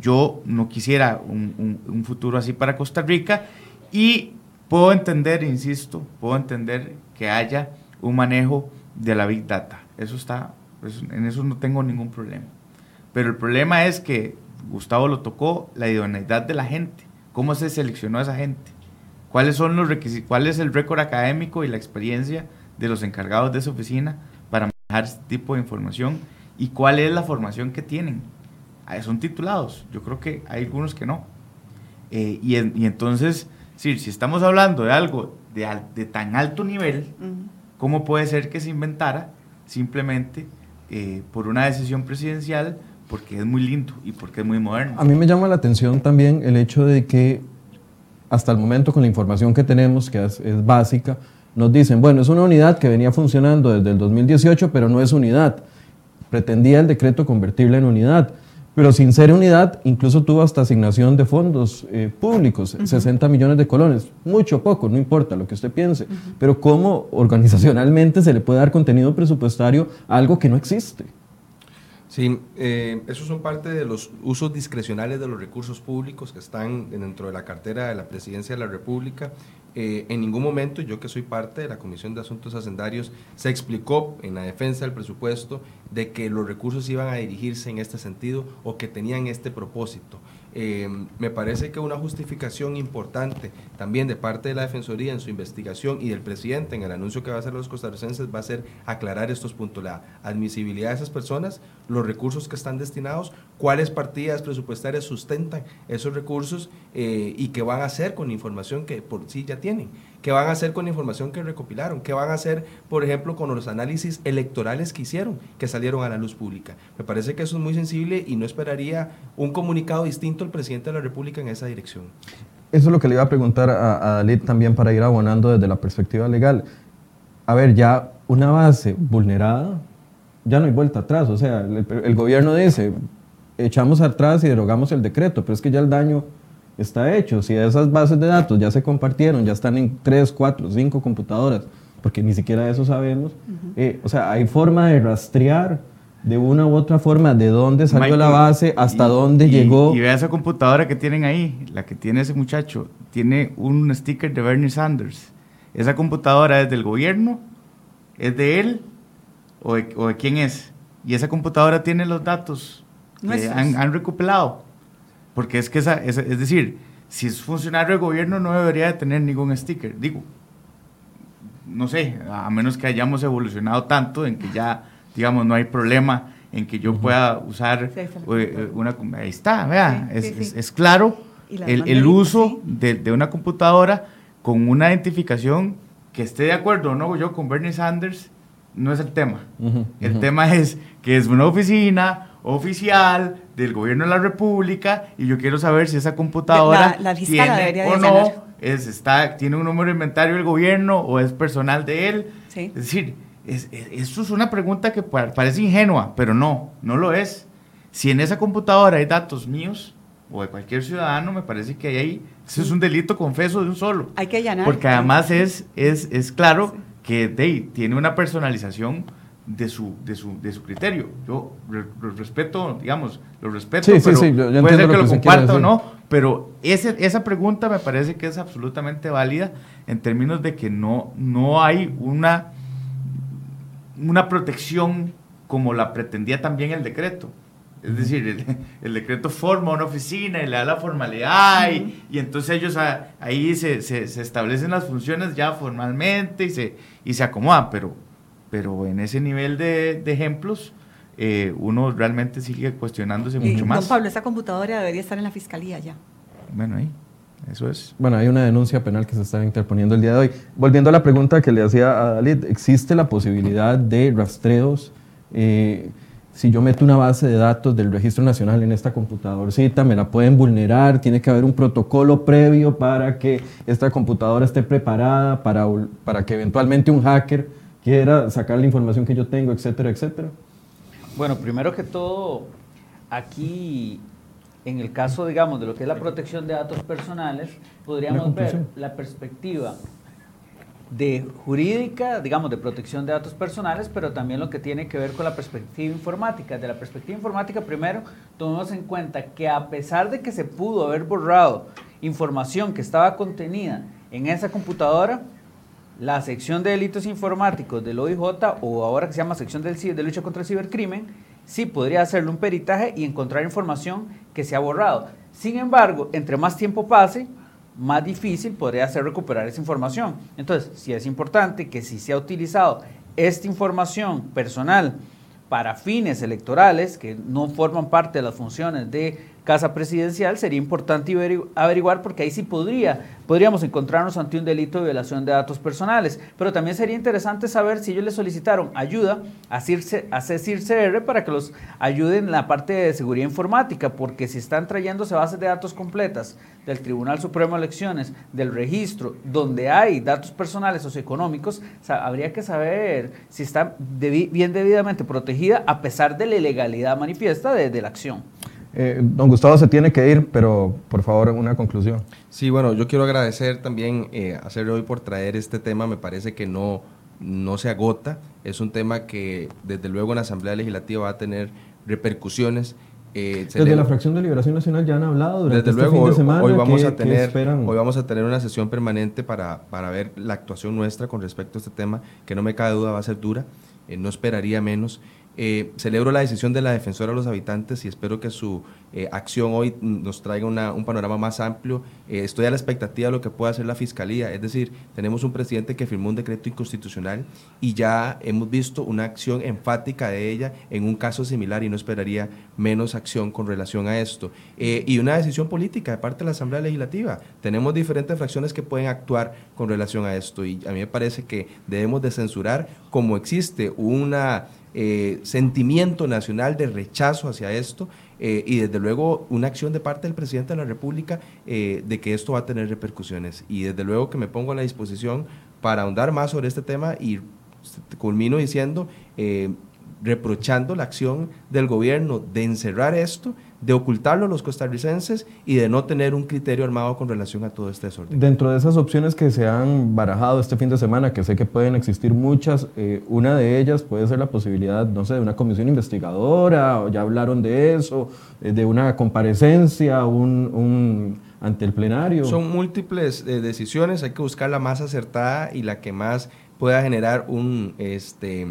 yo no quisiera un, futuro así para Costa Rica y puedo entender, insisto, puedo entender que haya un manejo de la Big Data. Eso está, en eso no tengo ningún problema. Pero el problema es que Gustavo lo tocó, la idoneidad de la gente. ¿Cómo se seleccionó a esa gente? ¿Cuáles son los requisitos? ¿Cuál es el récord académico y la experiencia de los encargados de esa oficina para manejar este tipo de información? ¿Y cuál es la formación que tienen? Ah, son titulados. Yo creo que hay algunos que no. Eh, y, entonces, si estamos hablando de algo de, de tan alto nivel, ¿cómo puede ser que se inventara simplemente eh, por una decisión presidencial? Porque es muy lindo y porque es muy moderno. A mí me llama la atención también el hecho de que hasta el momento con la información que tenemos, que es, básica, nos dicen, bueno, es una unidad que venía funcionando desde el 2018, pero no es unidad. Pretendía el decreto convertirla en unidad, pero sin ser unidad, incluso tuvo hasta asignación de fondos eh, públicos, 60 millones de colones, mucho poco, no importa lo que usted piense, pero cómo organizacionalmente se le puede dar contenido presupuestario a algo que no existe. Sí, eh, esos son parte de los usos discrecionales de los recursos públicos que están dentro de la cartera de la Presidencia de la República. Eh, en ningún momento, yo que soy parte de la Comisión de Asuntos Hacendarios, se explicó en la defensa del presupuesto de que los recursos iban a dirigirse en este sentido o que tenían este propósito. Eh, me parece que una justificación importante también de parte de la Defensoría en su investigación y del presidente en el anuncio que va a hacer los costarricenses va a ser aclarar estos puntos, la admisibilidad de esas personas, los recursos que están destinados, cuáles partidas presupuestarias sustentan esos recursos eh, y qué van a hacer con la información que por sí ya tienen. ¿Qué van a hacer con la información que recopilaron? ¿Qué van a hacer, por ejemplo, con los análisis electorales que hicieron, que salieron a la luz pública? Me parece que eso es muy sensible y no esperaría un comunicado distinto al presidente de la República en esa dirección. Eso es lo que le iba a preguntar a, a Dalit también para ir abonando desde la perspectiva legal. A ver, ya una base vulnerada, ya no hay vuelta atrás. O sea, el, el gobierno dice, echamos atrás y derogamos el decreto, pero es que ya el daño está hecho. Si esas bases de datos ya se compartieron, ya están en 3, 4, 5 computadoras, porque ni siquiera eso sabemos, eh, o sea, hay forma de rastrear de una u otra forma de dónde salió la base, hasta dónde llegó. Y vea esa computadora que tienen ahí, la que tiene ese muchacho, tiene un sticker de Bernie Sanders. Esa computadora es del gobierno, es de él o de, quién es. Y esa computadora tiene los datos que han, han recopilado. Porque es que esa, es, decir, si es funcionario de gobierno no debería de tener ningún sticker. Digo, no sé, a menos que hayamos evolucionado tanto en que ya, digamos, no hay problema en que yo pueda usar Sí, la eh, una... Ahí está, vea, Sí, es, sí, es- es claro el, el uso de, de una computadora con una identificación que esté de acuerdo o no yo con Bernie Sanders, no es el tema. Ujú, El ujú. tema es que es una oficina oficial del gobierno de la República y yo quiero saber si esa computadora La- la tiene o de no, es, está, tiene un número de inventario del gobierno o es personal de él. Sí. Es decir, es- es- eso es una pregunta que pa- parece ingenua, pero no, no lo es. Si en esa computadora hay datos míos o de cualquier ciudadano, me parece que ahí eso es un delito confeso de un solo. Hay que allanar. Porque además es, es, es claro que Dey tiene una personalización de su, de su, de su criterio. Yo lo respeto, digamos, lo respeto, Sí, sí, pero sí, yo- yo puede ser lo que que lo quiere comparta o no, pero ese, esa pregunta me parece que es absolutamente válida en términos de que no, no hay una, una protección como la pretendía también el decreto. Es decir, el, el decreto forma una oficina y le da la formalidad y, y entonces ellos a- ahí se, se- se establecen las funciones ya formalmente y se, y se acomodan, pero, pero en ese nivel de, de ejemplos eh, uno realmente sigue cuestionándose Y, mucho don más. Pablo, esa computadora debería estar en la fiscalía ya. Bueno, ahí, eso es. Bueno, hay una denuncia penal que se está interponiendo el día de hoy. Volviendo a la pregunta que le hacía a Dalit, ¿existe la posibilidad de rastreos? Eh, si yo meto una base de datos del Registro Nacional en esta computadorcita, ¿me la pueden vulnerar? ¿Tiene que haber un protocolo previo para que esta computadora esté preparada para, para que eventualmente un hacker quiera sacar la información que yo tengo, etcétera, etcétera? Bueno, primero que todo, aquí, en el caso, digamos, de lo que es la protección de datos personales, podríamos ver la perspectiva de jurídica, digamos, de protección de datos personales, pero también lo que tiene que ver con la perspectiva informática. De la perspectiva informática, primero, tomemos en cuenta que a pesar de que se pudo haber borrado información que estaba contenida en esa computadora, la sección de delitos informáticos del OIJ, o ahora que se llama sección del, de lucha contra el cibercrimen, sí podría hacerle un peritaje y encontrar información que se ha borrado. Sin embargo, entre más tiempo pase, más difícil podría ser recuperar esa información. Entonces, sí es importante que si se ha utilizado esta información personal para fines electorales que no forman parte de las funciones de Casa Presidencial, sería importante averigu- averiguar porque ahí sí podría, podríamos encontrarnos ante un delito de violación de datos personales. Pero también sería interesante saber si ellos le solicitaron ayuda a CIRCE- a CIRCR para que los ayuden en la parte de seguridad informática, porque si están trayéndose bases de datos completas del Tribunal Supremo de Elecciones, del registro, donde hay datos personales socioeconómicos, habría que saber si está bien debidamente protegida a pesar de la ilegalidad manifiesta de la acción. Eh, don Gustavo se tiene que ir, pero por favor, una conclusión. Sí, bueno, yo quiero agradecer también eh, a Sergio hoy por traer este tema. Me parece que no, no se agota. Es un tema que desde luego en la Asamblea Legislativa va a tener repercusiones. Eh, Desde la fracción de Liberación Nacional ya han hablado durante desde este luego, fin de hoy- semana. hoy vamos ¿qué- a tener, hoy vamos a tener una sesión permanente para, para ver la actuación nuestra con respecto a este tema, que no me cabe duda va a ser dura, eh, no esperaría menos. Eh, celebro la decisión de la defensora de los habitantes y espero que su eh, acción hoy nos traiga un panorama más amplio. Eh, estoy a la expectativa de lo que pueda hacer la Fiscalía, es decir, tenemos un presidente que firmó un decreto inconstitucional y ya hemos visto una acción enfática de ella en un caso similar y no esperaría menos acción con relación a esto. Eh, y una decisión política de parte de la Asamblea Legislativa. Tenemos diferentes fracciones que pueden actuar con relación a esto y a mí me parece que debemos de censurar como existe una eh, sentimiento nacional de rechazo hacia esto eh, y desde luego una acción de parte del presidente de la República eh, de que esto va a tener repercusiones. Y desde luego que me pongo a la disposición para ahondar más sobre este tema y culmino diciendo, reprochando la acción del gobierno de encerrar esto, de ocultarlo a los costarricenses y de no tener un criterio armado con relación a todo este desorden. Dentro de esas opciones que se han barajado este fin de semana, que sé que pueden existir muchas, eh, una de ellas puede ser la posibilidad, no sé, de una comisión investigadora, o ya hablaron de eso, eh, de una comparecencia, un, un- ante el plenario. Son múltiples eh, decisiones, hay que buscar la más acertada y la que más pueda generar un, este,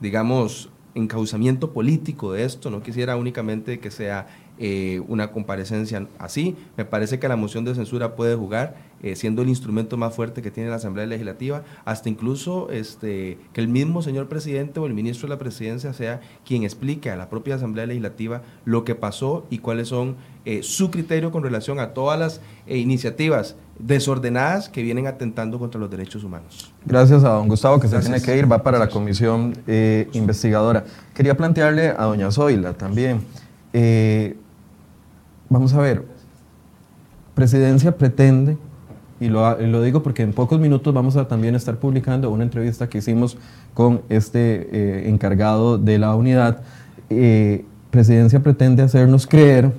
digamos, encauzamiento político de esto, no quisiera únicamente que sea eh, una comparecencia así. Me parece que la moción de censura puede jugar, eh, siendo el instrumento más fuerte que tiene la Asamblea Legislativa, hasta incluso este, que el mismo señor presidente o el ministro de la presidencia sea quien explique a la propia Asamblea Legislativa lo que pasó y cuáles son eh, su criterio con relación a todas las iniciativas desordenadas que vienen atentando contra los derechos humanos. Gracias a don Gustavo, que se tiene que ir, va para la comisión investigadora. Quería plantearle a doña Zoila también. Vamos a ver, presidencia pretende, y lo, digo porque en pocos minutos vamos a también estar publicando una entrevista que hicimos con este eh, encargado de la unidad, eh, presidencia pretende hacernos creer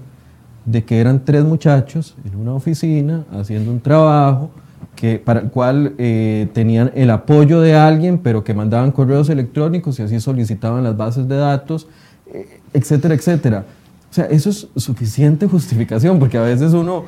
de que eran tres muchachos en una oficina haciendo un trabajo que, para el cual eh, tenían el apoyo de alguien, pero que mandaban correos electrónicos y así solicitaban las bases de datos, etcétera, etcétera. O sea, eso es suficiente justificación, porque a veces uno,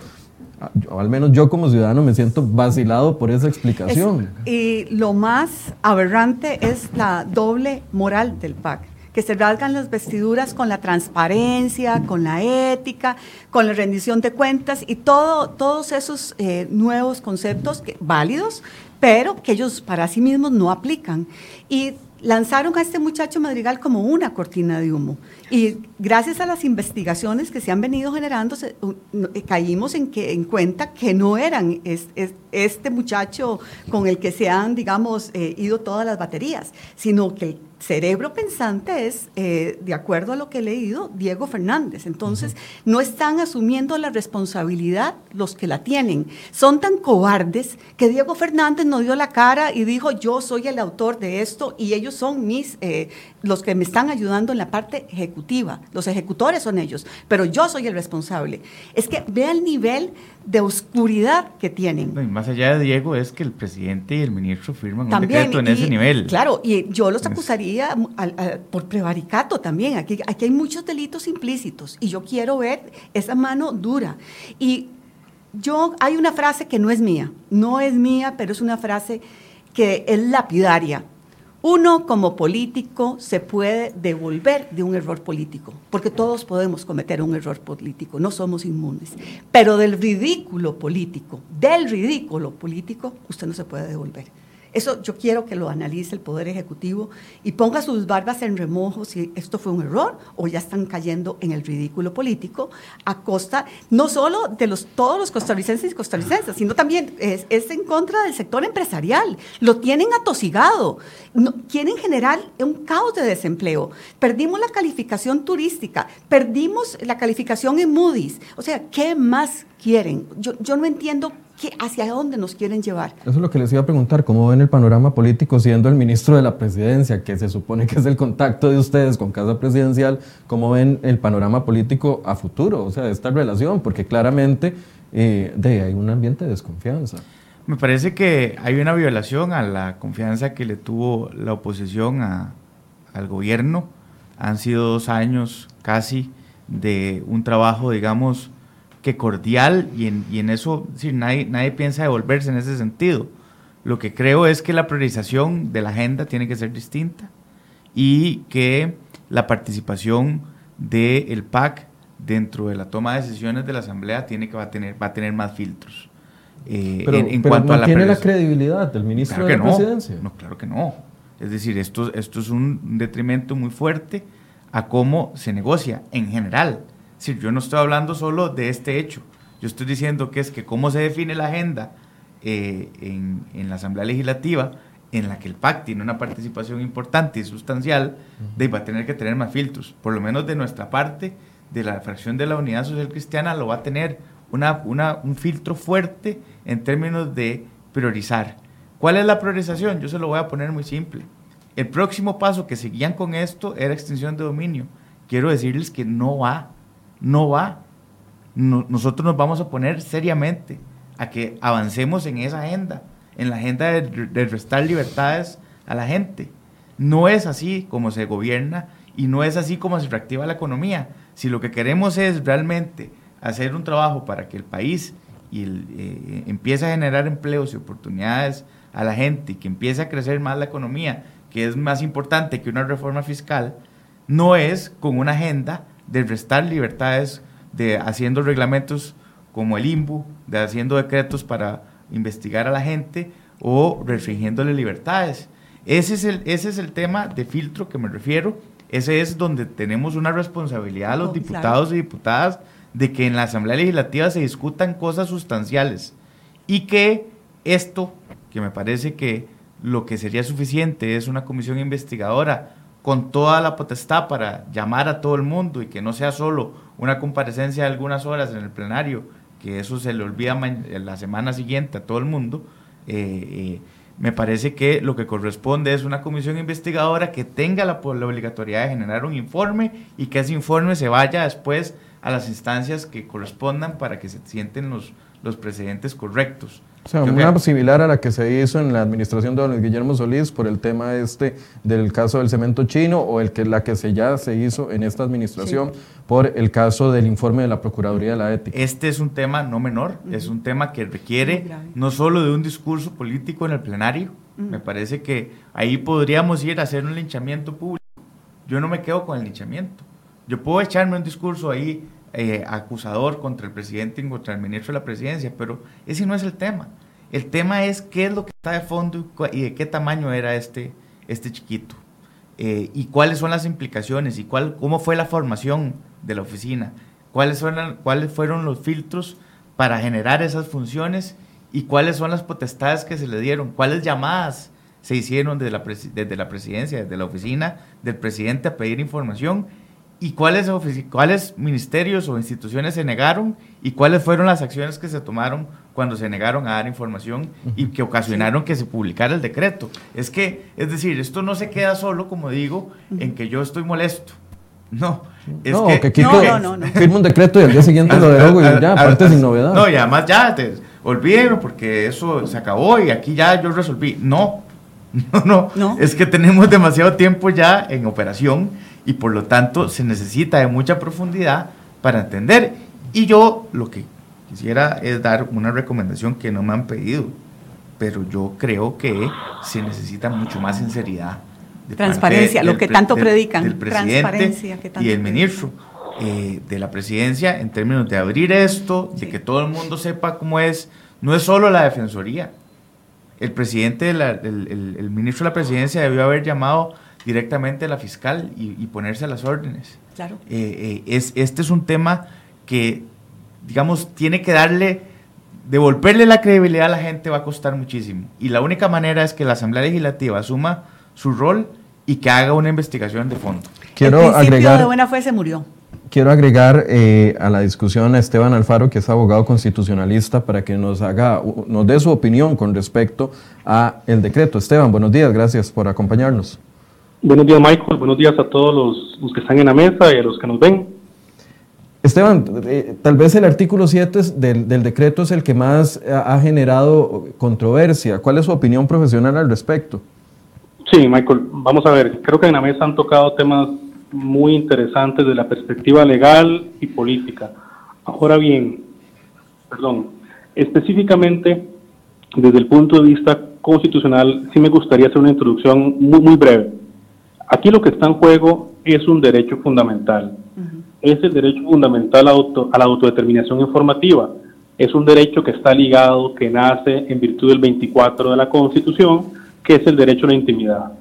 al menos yo como ciudadano me siento vacilado por esa explicación. y lo más aberrante es la doble moral del PAC que se rasgan las vestiduras con la transparencia, con la ética, con la rendición de cuentas y todo, todos esos eh, nuevos conceptos válidos, pero que ellos para sí mismos no aplican. Y lanzaron a este muchacho Madrigal como una cortina de humo. Y gracias a las investigaciones que se han venido generando, eh, caímos en, que, en cuenta que no eran este muchacho con el que se han, digamos, eh, ido todas las baterías, sino que cerebro pensante es, eh, de acuerdo a lo que he leído, Diego Fernández. Entonces, no están asumiendo la responsabilidad los que la tienen. Son tan cobardes que Diego Fernández no dio la cara y dijo, yo soy el autor de esto y ellos son mis, eh, los que me están ayudando en la parte ejecutiva. Los ejecutores son ellos, pero yo soy el responsable. Es que vea el nivel de oscuridad que tienen. más allá de Diego es que el presidente y el ministro firman un decreto en ese nivel. Claro, y yo los acusaría por prevaricato también. Aquí, aquí hay muchos delitos implícitos y yo quiero ver esa mano dura. Y yo, hay una frase que no es mía, no es mía, pero es una frase que es lapidaria. Uno como político se puede devolver de un error político, porque todos podemos cometer un error político, no somos inmunes. Pero del ridículo político, del ridículo político, usted no se puede devolver. Eso yo quiero que lo analice el Poder Ejecutivo y ponga sus barbas en remojo si esto fue un error o ya están cayendo en el ridículo político a costa no solo de los, todos los costarricenses y costarricenses, sino también es, en contra del sector empresarial. Lo tienen atosigado. quieren generar un caos de desempleo. Perdimos la calificación turística, perdimos la calificación en Moody's. O sea, ¿qué más quieren? Yo, yo no entiendo ¿Hacia dónde nos quieren llevar? Eso es lo que les iba a preguntar, ¿cómo ven el panorama político siendo el ministro de la presidencia, que se supone que es el contacto de ustedes con Casa Presidencial? ¿Cómo ven el panorama político a futuro, o sea, esta relación? Porque claramente eh, de, hay un ambiente de desconfianza. Me parece que hay una violación a la confianza que le tuvo la oposición al gobierno. Han sido dos años casi de un trabajo, digamos, que cordial y en, y en eso nadie, nadie piensa devolverse en ese sentido. Lo que creo es que la priorización de la agenda tiene que ser distinta y que la participación del PAC dentro de la toma de decisiones de la Asamblea tiene que va a tener, va a tener más filtros. Eh, en, cuanto a la tiene la credibilidad del ministro de la no, presidencia. No, claro que no. Es decir, esto, esto es un detrimento muy fuerte a cómo se negocia en general si yo no estoy hablando solo de este hecho, yo estoy diciendo que es que cómo se define la agenda eh, en, la Asamblea Legislativa, en la que el PAC tiene una participación importante y sustancial, de, va a tener que tener más filtros. Por lo menos de nuestra parte, de la fracción de la Unidad Social Cristiana, lo va a tener una, un filtro fuerte en términos de priorizar. ¿Cuál es la priorización? Yo se lo voy a poner muy simple. El próximo paso que seguían con esto era extensión de dominio. Quiero decirles que no va no va. nosotros nos vamos a poner seriamente a que avancemos en esa agenda, en la agenda de, restar libertades a la gente. No es así como se gobierna y no es así como se reactiva la economía. Si lo que queremos es realmente hacer un trabajo para que el país y eh, empiece a generar empleos y oportunidades a la gente y que empiece a crecer más la economía, que es más importante que una reforma fiscal, no es con una agenda de restar libertades, de haciendo reglamentos como el IMBU, de haciendo decretos para investigar a la gente o restringiéndole libertades. Ese es, el, ese es el tema de filtro que me refiero. Ese es donde tenemos una responsabilidad a los diputados y diputadas de que en la Asamblea Legislativa se discutan cosas sustanciales y que esto, que me parece que lo que sería suficiente es una comisión investigadora con toda la potestad para llamar a todo el mundo y que no sea solo una comparecencia de algunas horas en el plenario, que eso se le olvida la semana siguiente a todo el mundo, eh, eh, me parece que lo que corresponde es una comisión investigadora que tenga la, la, obligatoriedad de generar un informe y que ese informe se vaya después a las instancias que correspondan para que se sienten los, los precedentes correctos. O sea, una similar a la que se hizo en la administración de don Guillermo Solís por el tema este del caso del cemento chino o el que, la que se ya se hizo en esta administración por el caso del informe de la Procuraduría de la Ética. Este es un tema no menor, es un tema que requiere no solo de un discurso político en el plenario, me parece que ahí podríamos ir a hacer un linchamiento público. Yo no me quedo con el linchamiento. Yo puedo echarme un discurso ahí eh, acusador contra el presidente y contra el ministro de la presidencia, pero ese no es el tema. El tema es qué es lo que está de fondo y de qué tamaño era este, este chiquito. Eh, y cuáles son las implicaciones y cuál, cómo fue la formación de la oficina, cuáles, son, cuáles fueron los filtros para generar esas funciones y cuáles son las potestades que se le dieron, cuáles llamadas se hicieron desde la, desde la presidencia, desde la oficina del presidente a pedir información y cuáles, cuáles ministerios o instituciones se negaron y cuáles fueron las acciones que se tomaron cuando se negaron a dar información y que ocasionaron que se publicara el decreto. Es que, es decir, esto no se queda solo, como digo, en que yo estoy molesto. No, es no, que, que no, no, no, firma un decreto y al día siguiente lo derogo y ya, aparte sin novedad. No, y además ya, te, olvídenlo porque eso se acabó y aquí ya yo resolví. No, no, no, es que tenemos demasiado tiempo ya en operación y por lo tanto se necesita de mucha profundidad para entender. Y yo lo que quisiera es dar una recomendación que no me han pedido, pero yo creo que se necesita mucho más sinceridad. De transparencia, lo que tanto predican. Del presidente y el ministro. Eh, de la presidencia en términos de abrir esto, de que todo el mundo sepa cómo es, no es solo la defensoría. El presidente, el, el, ministro de la presidencia debió haber llamado directamente a la fiscal y, ponerse a las órdenes. Claro. Eh, eh, es, este es un tema que, digamos, tiene que darle, devolverle la credibilidad a la gente va a costar muchísimo. Y la única manera es que la Asamblea Legislativa asuma su rol y que haga una investigación de fondo. Quiero El agregar, de buena fe se murió. Quiero agregar eh, a la discusión a Esteban Alfaro, que es abogado constitucionalista, para que nos haga, nos dé su opinión con respecto a el decreto. Esteban, buenos días, gracias por acompañarnos. Buenos días, Michael. Buenos días a todos los, que están en la mesa y a los que nos ven. Esteban, eh, tal vez el artículo 7 del, decreto es el que más ha, generado controversia. ¿Cuál es su opinión profesional al respecto? Sí, Michael, vamos a ver. Creo que en la mesa han tocado temas muy interesantes de la perspectiva legal y política. Ahora bien, perdón, específicamente desde el punto de vista constitucional, sí me gustaría hacer una introducción muy, muy breve. Aquí lo que está en juego es un derecho fundamental. Es el derecho fundamental a, a la autodeterminación informativa. Es un derecho que está ligado, que nace en virtud del 24 de la Constitución, que es el derecho a la intimidad.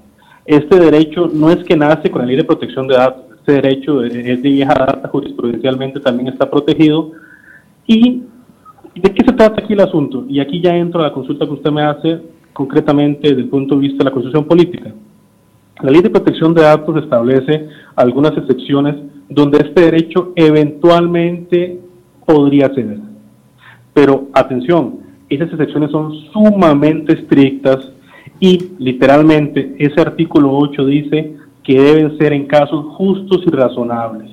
Este derecho no es que nace con la ley de protección de datos, este derecho es de vieja data, jurisprudencialmente también está protegido. ¿Y de qué se trata aquí el asunto? Y aquí ya entro a la consulta que usted me hace concretamente desde el punto de vista de la constitución política. La ley de protección de datos establece algunas excepciones donde este derecho eventualmente podría ceder. Pero atención, esas excepciones son sumamente estrictas y literalmente ese artículo 8 dice que deben ser en casos justos y razonables.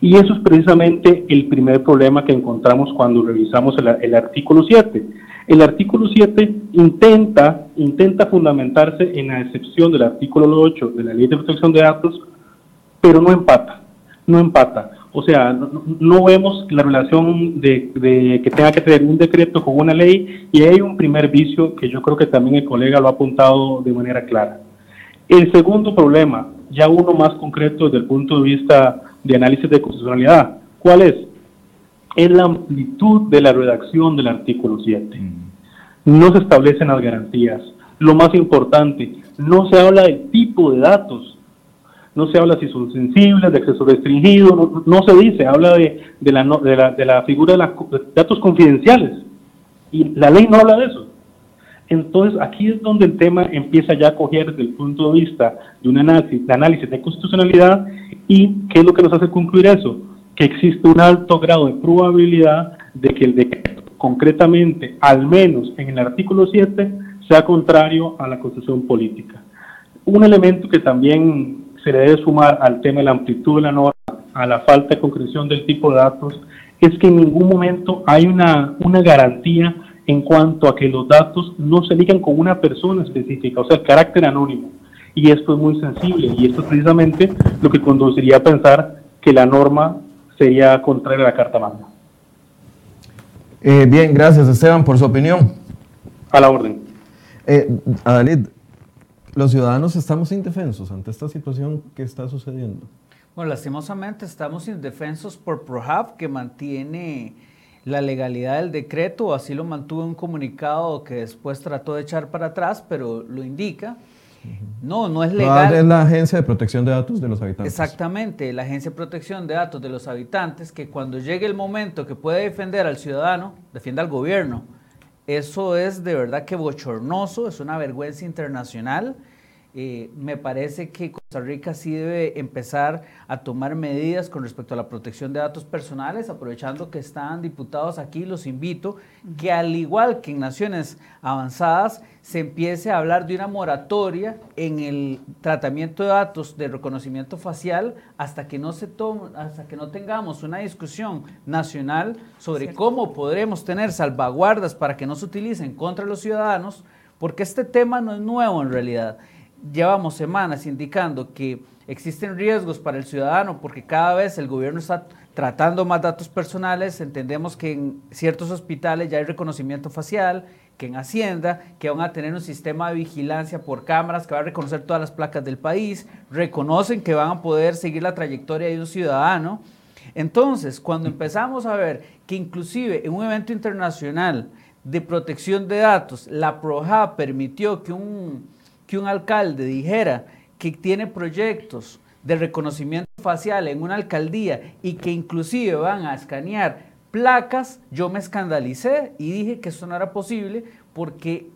Y eso es precisamente el primer problema que encontramos cuando revisamos el, el artículo 7 el artículo 7 intenta, intenta fundamentarse en la excepción del artículo 8 de la Ley de Protección de Datos, pero no empata, no empata. O sea, no, vemos la relación de, que tenga que tener un decreto con una ley y hay un primer vicio que yo creo que también el colega lo ha apuntado de manera clara. El segundo problema, ya uno más concreto desde el punto de vista de análisis de constitucionalidad. ¿Cuál es? Es la amplitud de la redacción del artículo 7. No se establecen las garantías. Lo más importante, no se habla del tipo de datos. No se habla si son sensibles, de acceso restringido, no, se dice, habla de, la, de, la, de la figura de los datos confidenciales. Y la ley no habla de eso. Entonces, aquí es donde el tema empieza ya a coger desde el punto de vista de un análisis, de análisis de constitucionalidad y qué es lo que nos hace concluir eso, que existe un alto grado de probabilidad de que el decreto, concretamente, al menos en el artículo 7, sea contrario a la constitución política. Un elemento que también se le debe sumar al tema de la amplitud de la norma, a la falta de concreción del tipo de datos, es que en ningún momento hay una, una garantía en cuanto a que los datos no se ligan con una persona específica, o sea, el carácter anónimo. Y esto es muy sensible y esto es precisamente lo que conduciría a pensar que la norma sería contraria a la Carta Magna. Eh, bien, gracias Esteban por su opinión. A la orden. Eh, Adalid, los ciudadanos estamos indefensos ante esta situación que está sucediendo. Bueno, lastimosamente estamos indefensos por ProHub que mantiene la legalidad del decreto, así lo mantuvo en un comunicado que después trató de echar para atrás, pero lo indica. No, no es legal. Es la Agencia de Protección de Datos de los Habitantes. Exactamente, la Agencia de Protección de Datos de los Habitantes, que cuando llegue el momento que puede defender al ciudadano, defienda al gobierno. Eso es de verdad que bochornoso, es una vergüenza internacional eh, me parece que Costa Rica sí debe empezar a tomar medidas con respecto a la protección de datos personales, aprovechando que están diputados aquí, los invito que al igual que en naciones avanzadas se empiece a hablar de una moratoria en el tratamiento de datos de reconocimiento facial hasta que no se tome, hasta que no tengamos una discusión nacional sobre cómo podremos tener salvaguardas para que no se utilicen contra los ciudadanos, porque este tema no es nuevo en realidad llevamos semanas indicando que existen riesgos para el ciudadano porque cada vez el gobierno está tratando más datos personales. Entendemos que en ciertos hospitales ya hay reconocimiento facial, que en Hacienda, que van a tener un sistema de vigilancia por cámaras que va a reconocer todas las placas del país, reconocen que van a poder seguir la trayectoria de un ciudadano. Entonces, cuando empezamos a ver que inclusive en un evento internacional de protección de datos, la PROJA permitió que un que un alcalde dijera que tiene proyectos de reconocimiento facial en una alcaldía y que inclusive van a escanear placas, yo me escandalicé y dije que eso no era posible porque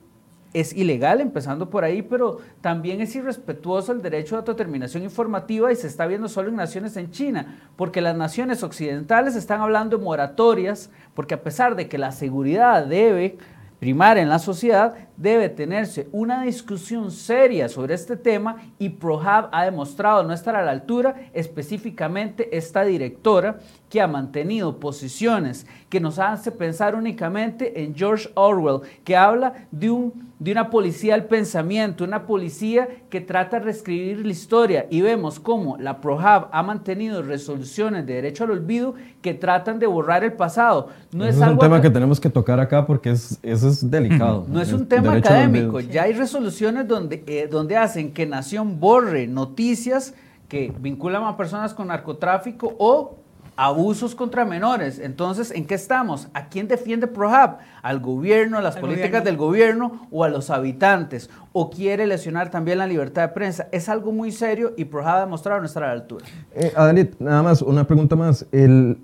es ilegal, empezando por ahí, pero también es irrespetuoso el derecho de autodeterminación informativa y se está viendo solo en naciones en China, porque las naciones occidentales están hablando de moratorias, porque a pesar de que la seguridad debe primar en la sociedad, debe tenerse una discusión seria sobre este tema y ProHab ha demostrado no estar a la altura, específicamente esta directora que ha mantenido posiciones que nos hace pensar únicamente en George Orwell, que habla de, un, de una policía del pensamiento, una policía que trata de reescribir la historia y vemos cómo la ProHab ha mantenido resoluciones de derecho al olvido que tratan de borrar el pasado. No es, un tema que tenemos que tocar acá porque es, eso es delicado. No es un tema académico, ya hay resoluciones donde, eh, donde hacen que Nación borre noticias que vinculan a personas con narcotráfico o abusos contra menores. Entonces, ¿en qué estamos? ¿A quién defiende ProHab? ¿Al gobierno, a las políticas del gobierno o a los habitantes? ¿O quiere lesionar también la libertad de prensa? Es algo muy serio y ProHab ha demostrado no estar a la altura. Eh, Adelit, nada más, una pregunta más. El,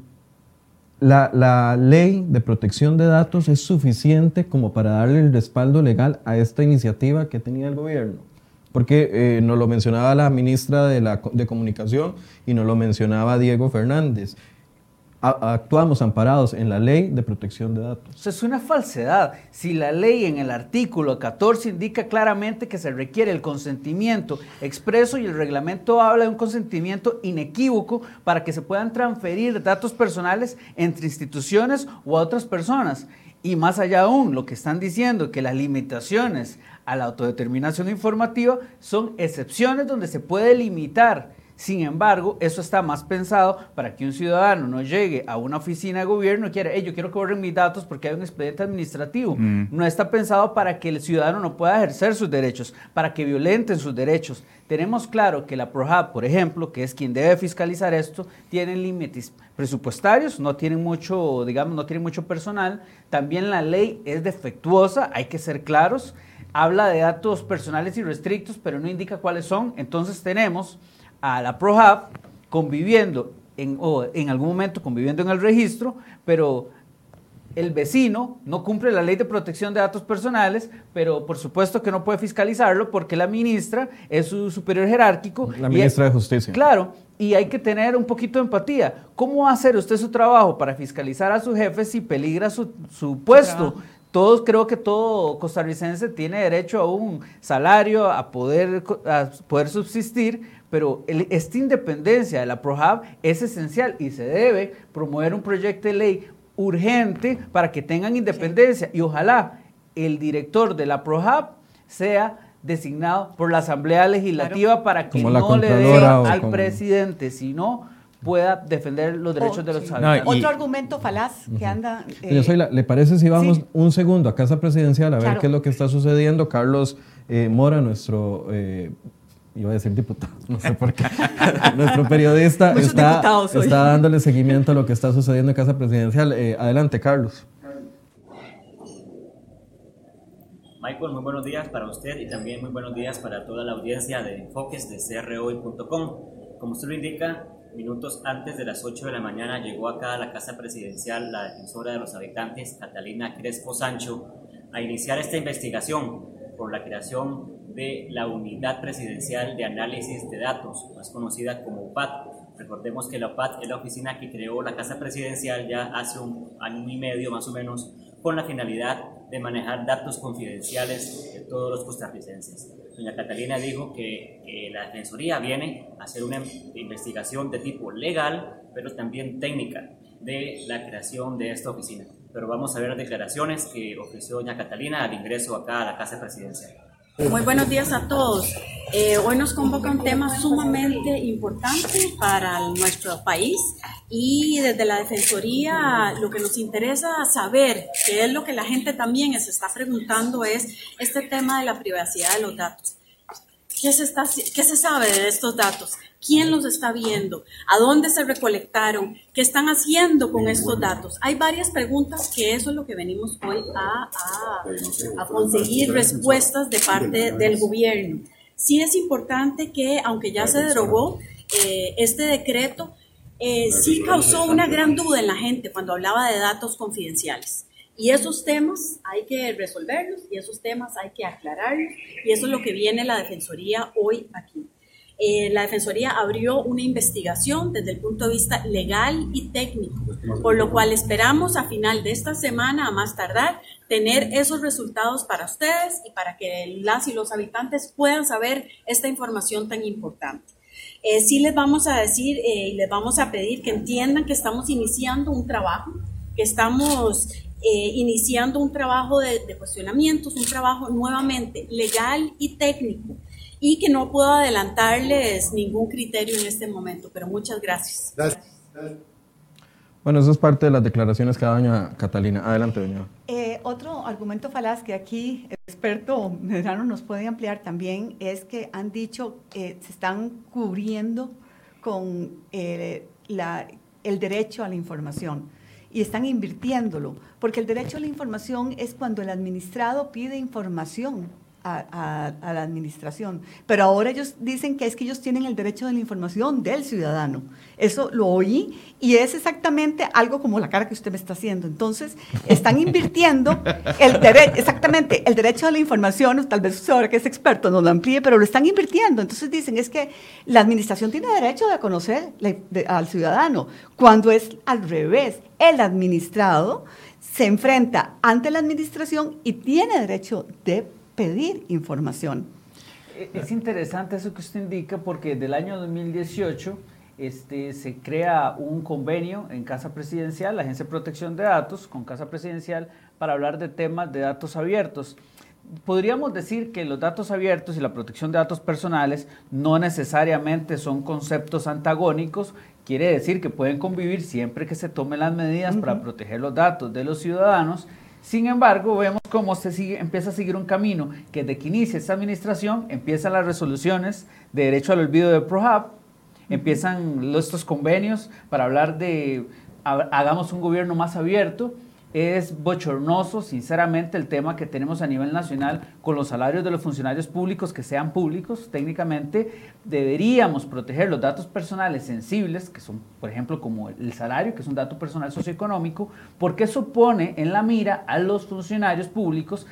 la, la, ley de protección de datos es suficiente como para darle el respaldo legal a esta iniciativa que tenía el gobierno? Porque eh, nos lo mencionaba la ministra de, la, de Comunicación y nos lo mencionaba Diego Fernández actuamos amparados en la ley de protección de datos. Eso es una falsedad. Si la ley en el artículo 14 indica claramente que se requiere el consentimiento expreso y el reglamento habla de un consentimiento inequívoco para que se puedan transferir datos personales entre instituciones o a otras personas. Y más allá aún, lo que están diciendo, que las limitaciones a la autodeterminación informativa son excepciones donde se puede limitar Sin embargo, eso está más pensado para que un ciudadano no llegue a una oficina de gobierno y quiera, hey, yo quiero que borren mis datos porque hay un expediente administrativo. Mm. No está pensado para que el ciudadano no pueda ejercer sus derechos, para que violenten sus derechos. Tenemos claro que la PROHAB, por ejemplo, que es quien debe fiscalizar esto, tiene límites presupuestarios, no tienen mucho, digamos, no tienen mucho personal. También la ley es defectuosa, hay que ser claros. Habla de datos personales y restrictos, pero no indica cuáles son. Entonces tenemos a la ProHub conviviendo en, o en algún momento conviviendo en el registro, pero el vecino no cumple la ley de protección de datos personales, pero por supuesto que no puede fiscalizarlo porque la ministra es su superior jerárquico. La ministra de Justicia. Claro, y hay que tener un poquito de empatía. ¿Cómo va a hacer usted su trabajo para fiscalizar a su jefe si peligra su, su puesto? Todos, creo que todo costarricense tiene derecho a un salario, a poder, a poder subsistir, pero el- esta independencia de la ProHab es esencial y se debe promover un proyecto de ley urgente para que tengan independencia. Y ojalá el director de la ProHab sea designado por la Asamblea Legislativa para que Como no le dé al como- presidente, sino pueda defender los derechos Oh, de los sí. No, habitantes. y- Otro argumento falaz que anda... eh, Doña Zoila, ¿le parece si vamos sí. un segundo a Casa Presidencial a ver Claro. qué es lo que está sucediendo? Carlos eh, Mora, nuestro, eh, iba a decir diputado, no sé por qué, nuestro periodista está, está dándole seguimiento a lo que está sucediendo en Casa Presidencial. Eh, adelante, Carlos. Michael, muy buenos días para usted y también muy buenos días para toda la audiencia de Enfoques de CROI.com. Como usted lo indica, minutos antes de las 8 de la mañana llegó acá a la Casa Presidencial la defensora de los habitantes, Catalina Crespo Sancho, a iniciar esta investigación por la creación de la Unidad Presidencial de Análisis de Datos, más conocida como UPAD. Recordemos que la UPAD es la oficina que creó la Casa Presidencial ya hace un año y medio más o menos con la finalidad de manejar datos confidenciales de todos los costarricenses. Doña Catalina dijo que la Defensoría viene a hacer una investigación de tipo legal, pero también técnica, de la creación de esta oficina. Pero vamos a ver las declaraciones que ofreció doña Catalina al ingreso acá a la Casa Presidencial. Muy buenos días a todos. Eh, hoy nos convoca un tema sumamente importante para nuestro país y desde la Defensoría lo que nos interesa saber, que es lo que la gente también se está preguntando, es este tema de la privacidad de los datos. ¿Qué se, está, ¿Qué se sabe de estos datos? ¿Quién los está viendo? ¿A dónde se recolectaron? ¿Qué están haciendo con estos datos? Hay varias preguntas que eso es lo que venimos hoy a, a, a conseguir respuestas de parte del gobierno. Sí es importante que, aunque ya se derogó eh, este decreto, eh, sí causó una gran duda en la gente cuando hablaba de datos confidenciales. Y esos temas hay que resolverlos y esos temas hay que aclararlos y eso es lo que viene la Defensoría hoy aquí. Eh, la Defensoría abrió una investigación desde el punto de vista legal y técnico, por lo cual esperamos a final de esta semana, a más tardar, tener esos resultados para ustedes y para que las y los habitantes puedan saber esta información tan importante. Eh, sí les vamos a decir eh, y les vamos a pedir que entiendan que estamos iniciando un trabajo, que estamos eh, iniciando un trabajo de, de, cuestionamientos, un trabajo nuevamente legal y técnico y que no puedo adelantarles ningún criterio en este momento, pero muchas gracias. gracias. Bueno, eso es parte de las declaraciones que da doña Catalina. Adelante, doña. Eh, otro argumento falaz que aquí el experto Medrano nos puede ampliar también es que han dicho que eh, se están cubriendo con eh, la, el derecho a la información y están invirtiéndolo, porque el derecho a la información es cuando el administrado pide información a, la administración. Pero ahora ellos dicen que es que ellos tienen el derecho de la información del ciudadano. Eso lo oí y es exactamente algo como la cara que usted me está haciendo. Entonces, están invirtiendo el derecho, exactamente, el derecho a la información, tal vez usted ahora que es experto no lo amplíe, pero lo están invirtiendo. Entonces dicen es que la administración tiene derecho de conocer al ciudadano, cuando es al revés. El administrado se enfrenta ante la administración y tiene derecho de pedir información. Es interesante eso que usted indica porque del año 2018 este, se crea un convenio en Casa Presidencial, la Agencia de Protección de Datos, con Casa Presidencial, para hablar de temas de datos abiertos. podríamos decir que los datos abiertos y la protección de datos personales no necesariamente son conceptos antagónicos, quiere decir que pueden convivir siempre que se tomen las medidas para proteger los datos de los ciudadanos. Sin embargo, vemos cómo se sigue, empieza a seguir un camino que desde que inicia esta administración empiezan las resoluciones de derecho al olvido de ProHub, empiezan estos convenios para hablar de hagamos un gobierno más abierto es bochornoso, sinceramente, el tema que tenemos a nivel nacional con los salarios de los funcionarios públicos que sean públicos. Técnicamente deberíamos proteger los datos personales sensibles, que son, por ejemplo, como el salario, que es un dato personal socioeconómico, porque eso pone en la mira a los funcionarios públicos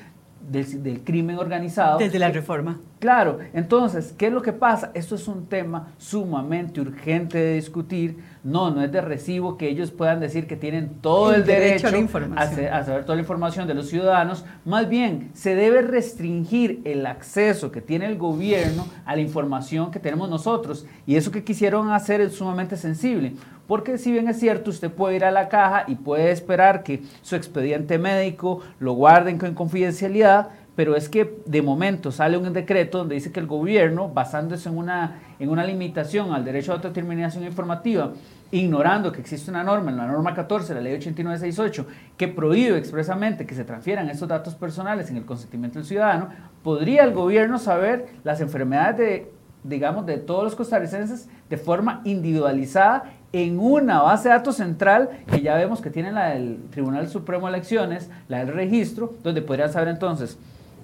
del, crimen organizado. Desde la reforma. Claro, entonces, ¿qué es lo que pasa? Esto es un tema sumamente urgente de discutir. No, no es de recibo que ellos puedan decir que tienen todo el, derecho, a, a, saber toda la información de los ciudadanos. Más bien, se debe restringir el acceso que tiene el gobierno a la información que tenemos nosotros. Y eso que quisieron hacer es sumamente sensible. Porque si bien es cierto, usted puede ir a la caja y puede esperar que su expediente médico lo guarden con confidencialidad, pero es que de momento sale un decreto donde dice que el gobierno, basándose en una, en una limitación al derecho a autodeterminación informativa, ignorando que existe una norma, en la norma 14, la ley 8968, que prohíbe expresamente que se transfieran estos datos personales en el consentimiento del ciudadano, podría el gobierno saber las enfermedades de, digamos, de todos los costarricenses de forma individualizada en una base de datos central que ya vemos que tiene la del Tribunal Supremo de Elecciones, la del registro, donde podrían saber entonces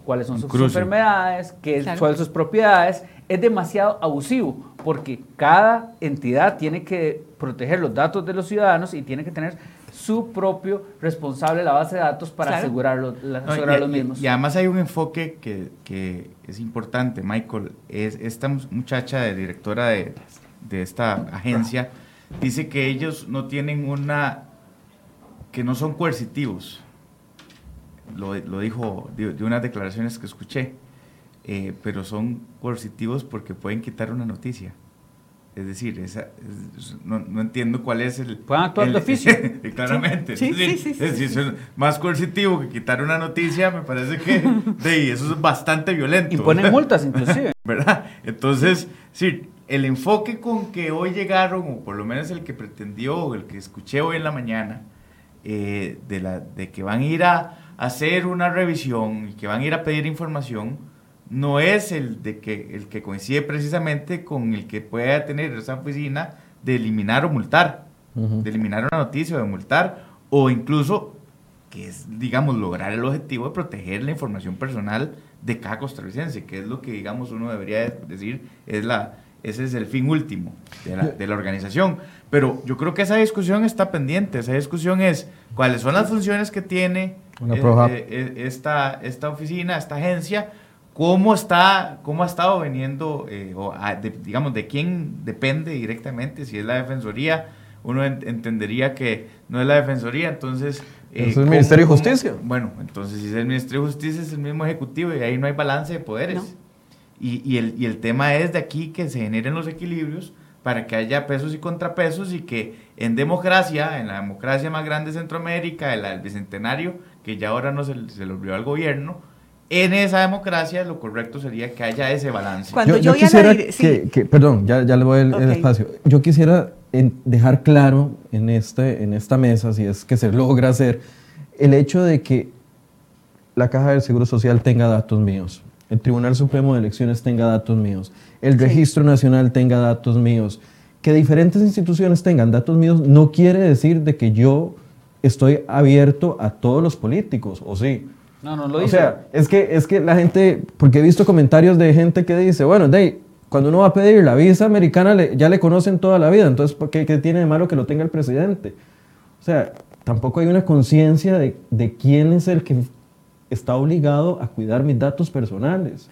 cuáles son sus enfermedades, qué son sus propiedades. Es demasiado abusivo porque cada entidad tiene que proteger los datos de los ciudadanos y tiene que tener su propio responsable de la base de datos para asegurar, los, los mismos. Y, además hay un enfoque que, que, es importante, Michael, es esta muchacha de directora de, de esta agencia dice que ellos no tienen una, que no son coercitivos. Lo, dijo de, unas declaraciones que escuché, eh, pero son coercitivos porque pueden quitar una noticia. Es decir, esa, no, entiendo cuál es el... Pueden actuar de oficio. claramente. Sí, sí, sí, es, más coercitivo que quitar una noticia, me parece que de, eso es bastante violento. Y ponen multas inclusive. ¿Verdad? Entonces, sí, el enfoque con que hoy llegaron, o por lo menos el que pretendió, o el que escuché hoy en la mañana, eh, de, la, de que van a ir a, hacer una revisión y que van a ir a pedir información, no es el, de que, el que coincide precisamente con el que pueda tener esa oficina de eliminar o multar, de eliminar una noticia o de multar, o incluso que es, digamos, lograr el objetivo de proteger la información personal de cada costarricense, que es lo que, digamos, uno debería decir, es la, ese es el fin último de la, organización. Pero yo creo que esa discusión está pendiente. Esa discusión es cuáles son las funciones que tiene eh, eh, eh, esta, esta oficina, esta agencia, cómo está, cómo ha estado viniendo, o digamos, de quién depende directamente, si es la defensoría, uno entendería que no es la defensoría, entonces... es el Ministerio de Justicia. bueno, entonces si es el Ministerio de Justicia es el mismo ejecutivo y ahí no hay balance de poderes. Y, el, y el tema es de aquí que se generen los equilibrios para que haya pesos y contrapesos y que en democracia, en la democracia más grande de Centroamérica, el, el bicentenario, que ya ahora no se, se le olvidó al gobierno, en esa democracia lo correcto sería que haya ese balance. Cuando yo, quisiera que, perdón, ya, ya le voy el, espacio. Yo quisiera dejar claro en, este, en esta mesa, si es que se logra hacer, el hecho de que la Caja del Seguro Social tenga datos míos el Tribunal Supremo de Elecciones tenga datos míos, el Registro Nacional tenga datos míos, que diferentes instituciones tengan datos míos no quiere decir de que yo estoy abierto a todos los políticos, ¿o sí? No, no lo dice. O sea, es que, es que la gente, porque he visto comentarios de gente que dice, bueno, de cuando uno va a pedir la visa americana ya le conocen toda la vida, entonces ¿qué, ¿qué, tiene de malo que lo tenga el presidente? O sea, tampoco hay una conciencia de, de quién es el que está obligado a cuidar mis datos personales.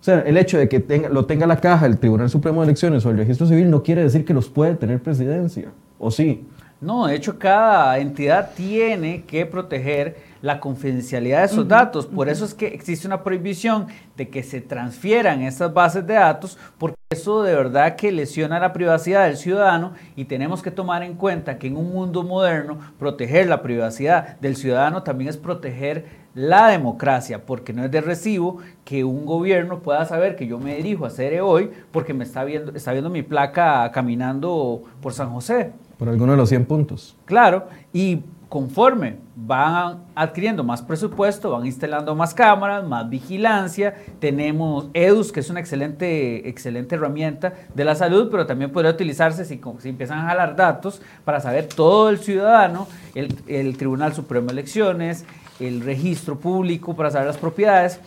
O sea, el hecho de que tenga, lo tenga la caja el Tribunal Supremo de Elecciones o el Registro Civil no quiere decir que los puede tener presidencia, ¿o sí? No, de hecho cada entidad tiene que proteger la confidencialidad de esos datos. Por eso es que existe una prohibición de que se transfieran esas bases de datos, porque eso de verdad que lesiona la privacidad del ciudadano y tenemos que tomar en cuenta que en un mundo moderno proteger la privacidad del ciudadano también es proteger la democracia, porque no es de recibo que un gobierno pueda saber que yo me dirijo a CERE hoy porque me está viendo, está viendo mi placa caminando por San José. Por alguno de los 100 puntos. Claro, y conforme van adquiriendo más presupuesto, van instalando más cámaras, más vigilancia. Tenemos EDUS, que es una excelente, excelente herramienta de la salud, pero también podría utilizarse si, si empiezan a jalar datos para saber todo el ciudadano, el, el Tribunal Supremo de Elecciones, el registro público para saber las propiedades.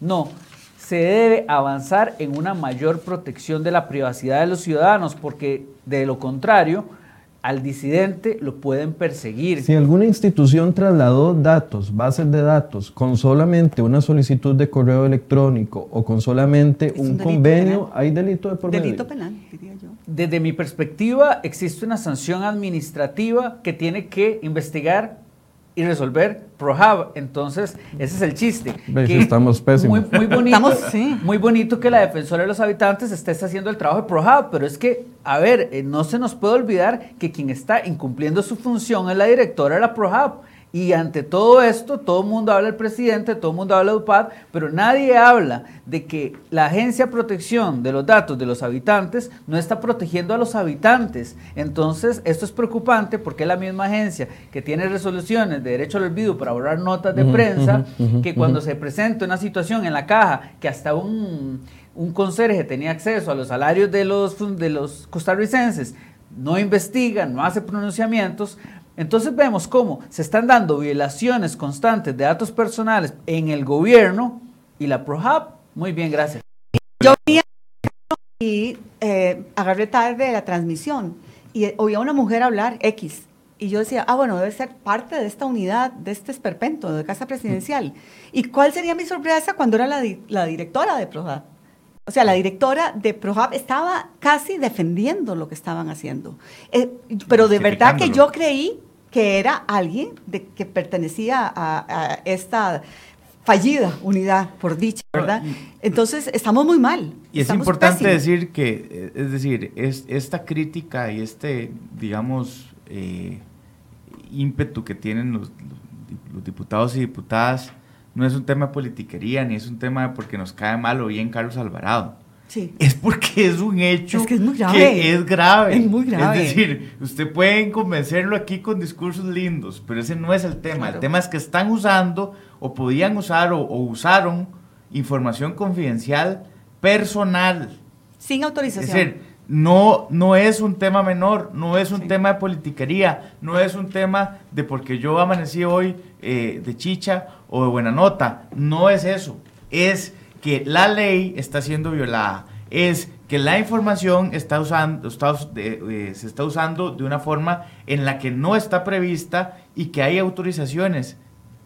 No, se debe avanzar en una mayor protección de la privacidad de los ciudadanos, porque de lo contrario, al disidente lo pueden perseguir. Si alguna institución trasladó datos, bases de datos, con solamente una solicitud de correo electrónico o con solamente un, convenio, hay delito de por Delito penal, diría yo. Desde mi perspectiva, existe una sanción administrativa que tiene que investigar y resolver ProHub. Entonces, ese es el chiste. Que estamos pésimos. Muy, muy bonito, muy bonito que la defensora de los habitantes esté haciendo el trabajo de ProHub, pero es que, a ver, eh, no se nos puede olvidar que quien está incumpliendo su función es la directora de la ProHub. Y ante todo esto, todo el mundo habla del presidente, todo el mundo habla de UPAD, pero nadie habla de que la Agencia de Protección de los Datos de los Habitantes no está protegiendo a los habitantes. Entonces, esto es preocupante porque es la misma agencia que tiene resoluciones de derecho al olvido para borrar notas de prensa, que cuando se presenta una situación en la caja que hasta un, un conserje tenía acceso a los salarios de los, de los costarricenses, no investiga, no hace pronunciamientos, entonces vemos cómo se están dando violaciones constantes de datos personales en el gobierno y la ProHub. Muy bien, gracias. Yo venía y eh, agarré tarde la transmisión y oía a una mujer hablar X. Y yo decía, ah, bueno, debe ser parte de esta unidad, de este esperpento, de Casa Presidencial. ¿Y cuál sería mi sorpresa cuando era la, la directora de ProHub? O sea, la directora de ProHub estaba casi defendiendo lo que estaban haciendo. Eh, pero de verdad que yo creí que era alguien de, que pertenecía a, esta fallida unidad, por dicha, ¿verdad? Entonces, estamos muy mal. Y es importante decir que, eh, es decir, es, esta crítica y este, digamos, eh, ímpetu que tienen los, los, diputados y diputadas no es un tema de politiquería, ni es un tema de porque nos cae mal o bien Carlos Alvarado es porque es un hecho que es, muy grave. que es grave. Es muy grave. Es decir, usted puede convencerlo aquí con discursos lindos, pero ese no es el tema. El tema es que están usando o podían usar o, usaron información confidencial personal. Sin autorización. Es decir, no, no es un tema menor, no es un tema de politiquería, no es un tema de porque yo amanecí hoy eh, de chicha o de buena nota. No es eso. Es que la ley está siendo violada, es que la información está usando, eh, se está usando de una forma en la que no está prevista y que hay autorizaciones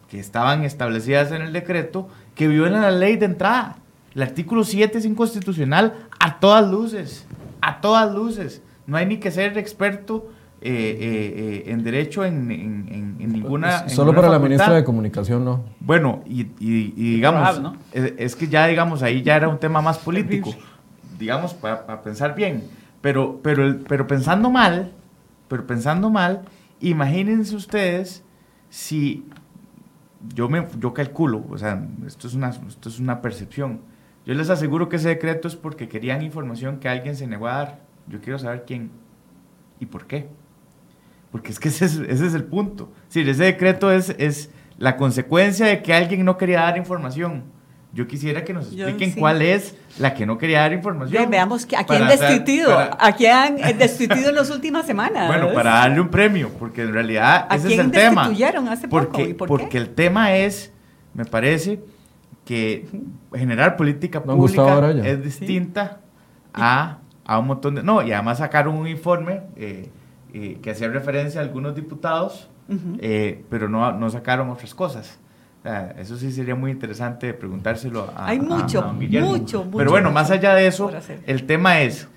que estaban establecidas en el decreto que violan la ley de entrada. El artículo 7 es inconstitucional a todas luces, a todas luces. No hay ni que ser experto eh, eh, en derecho en, ninguna... Solo para la ministra de Comunicación, ¿no? Bueno, y, digamos, es, que ya digamos, ahí ya era un tema más político, digamos, para, pensar bien. Pero, pero, pero pensando mal, pero pensando mal, imagínense ustedes si yo me yo calculo, o sea, esto es una esto es una percepción. Yo les aseguro que ese decreto es porque querían información que alguien se negó a dar. Yo quiero saber quién y por qué. Porque es que ese es, ese es el punto. Sí, ese decreto es, es la consecuencia de que alguien no quería dar información. Yo quisiera que nos expliquen cuál es la que no quería dar información. veamos a quién destituido, a quién han destituido en las últimas semanas. Bueno, para darle un premio, porque en realidad ese es el tema. hace porque, poco? porque el tema es, me parece, que generar política pública es distinta a, a, un montón de... No, y además sacaron un informe... Eh, eh, que hacía referencia a algunos diputados, eh, pero no, no sacaron otras cosas. eso sí sería muy interesante preguntárselo a Hay mucho, mucho, mucho. Pero bueno, más allá de eso, el tema es,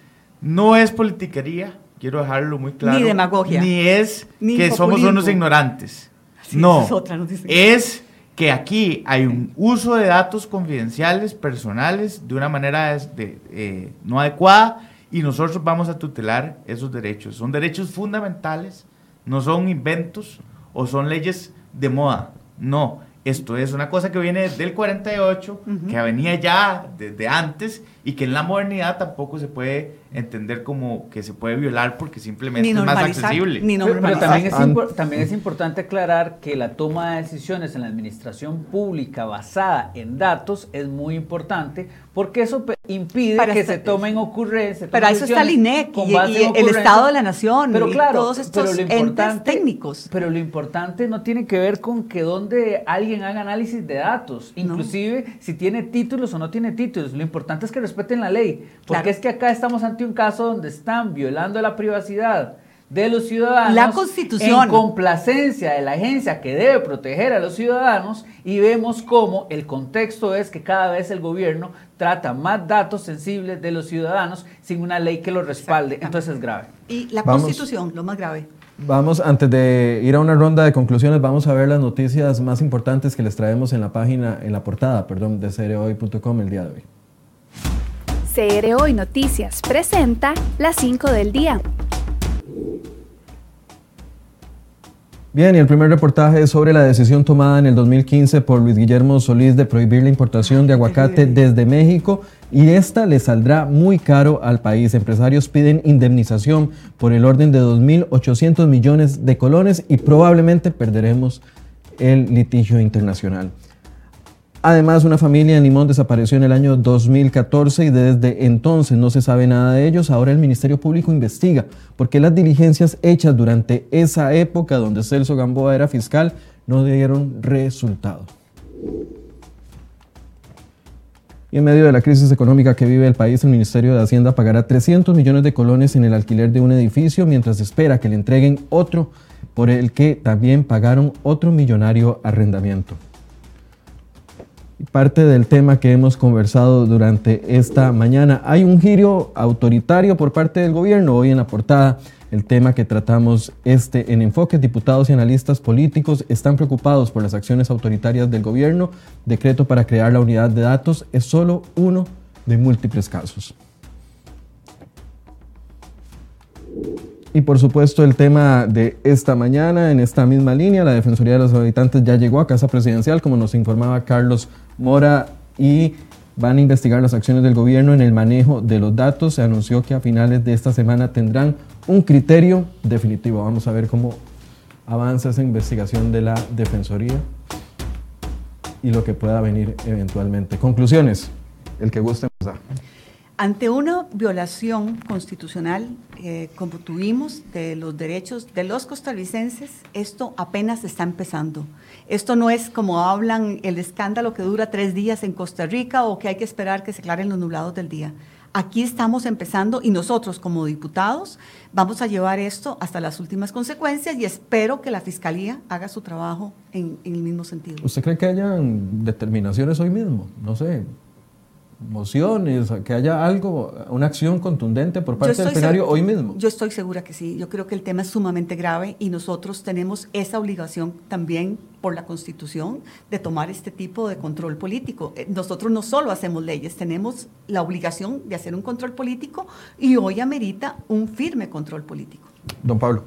no es politiquería, quiero dejarlo muy claro. Ni demagogia. Ni es Ni que somos populismo. unos ignorantes. Sí, no. es otra. Es que aquí hay un uso de datos confidenciales, personales, de una manera es- de, eh, no adecuada y nosotros vamos a tutelar esos derechos. Son derechos fundamentales, no son inventos o son leyes de moda. No, esto es una cosa que viene del 48, que venía ya desde antes y que en la modernidad tampoco se puede entender como que se puede violar porque simplemente es más accesible. ni Pero, pero también, es también es importante aclarar que la toma de decisiones en la administración pública basada en datos es muy importante porque eso impide Para que esta- se tomen ocurrencias. tomen eso está el INEC y, y el. Estado de la Nación Pero y claro, todos estos pero entes técnicos. Pero lo importante no tiene que ver con que donde alguien haga análisis de datos, inclusive si tiene títulos o no tiene títulos. Lo importante es que respeten la ley, porque Claro. es que acá estamos ante un caso donde están violando la privacidad de los ciudadanos. La Constitución. En complacencia de la agencia que debe proteger a los ciudadanos y vemos cómo el contexto es que cada vez el gobierno trata más datos sensibles de los ciudadanos sin una ley que lo respalde. Entonces es grave. Y la Vamos. Constitución, lo más grave. Vamos, antes de ir a una ronda de conclusiones, vamos a ver las noticias más importantes que les traemos en la página, en la portada, perdón, de cereoy.com el día de hoy. CR Hoy Noticias presenta las 5 del día. Bien, y el primer reportaje es sobre la decisión tomada en el 2015 por Luis Guillermo Solís de prohibir la importación de aguacate desde México y esta le saldrá muy caro al país. Empresarios piden indemnización por el orden de 2.800 millones de colones y probablemente perderemos el litigio internacional. Además, una familia en Limón desapareció en el año 2014 y desde entonces no se sabe nada de ellos. Ahora el Ministerio Público investiga porque las diligencias hechas durante esa época donde Celso Gamboa era fiscal no dieron resultado. Y en medio de la crisis económica que vive el país, el Ministerio de Hacienda pagará 300 millones de colones en el alquiler de un edificio mientras espera que le entreguen otro por el que también pagaron otro millonario arrendamiento parte del tema que hemos conversado durante esta mañana. Hay un giro autoritario por parte del gobierno. Hoy en la portada, el tema que tratamos este en enfoque, diputados y analistas políticos están preocupados por las acciones autoritarias del gobierno. Decreto para crear la unidad de datos es solo uno de múltiples casos. Y por supuesto el tema de esta mañana, en esta misma línea, la Defensoría de los Habitantes ya llegó a Casa Presidencial, como nos informaba Carlos Mora, y van a investigar las acciones del gobierno en el manejo de los datos. Se anunció que a finales de esta semana tendrán un criterio definitivo. Vamos a ver cómo avanza esa investigación de la Defensoría y lo que pueda venir eventualmente. Conclusiones, el que guste empezar. Ante una violación constitucional eh, como tuvimos de los derechos de los costarricenses, esto apenas está empezando. Esto no es como hablan el escándalo que dura tres días en Costa Rica o que hay que esperar que se aclaren los nublados del día. Aquí estamos empezando y nosotros como diputados vamos a llevar esto hasta las últimas consecuencias y espero que la Fiscalía haga su trabajo en, en el mismo sentido. ¿Usted cree que hayan determinaciones hoy mismo? No sé, mociones, que haya algo, una acción contundente por parte del plenario hoy mismo. Yo estoy segura que sí. Yo creo que el tema es sumamente grave y nosotros tenemos esa obligación también por la Constitución de tomar este tipo de control político. Eh, Nosotros no solo hacemos leyes, tenemos la obligación de hacer un control político y hoy amerita un firme control político. Don Pablo.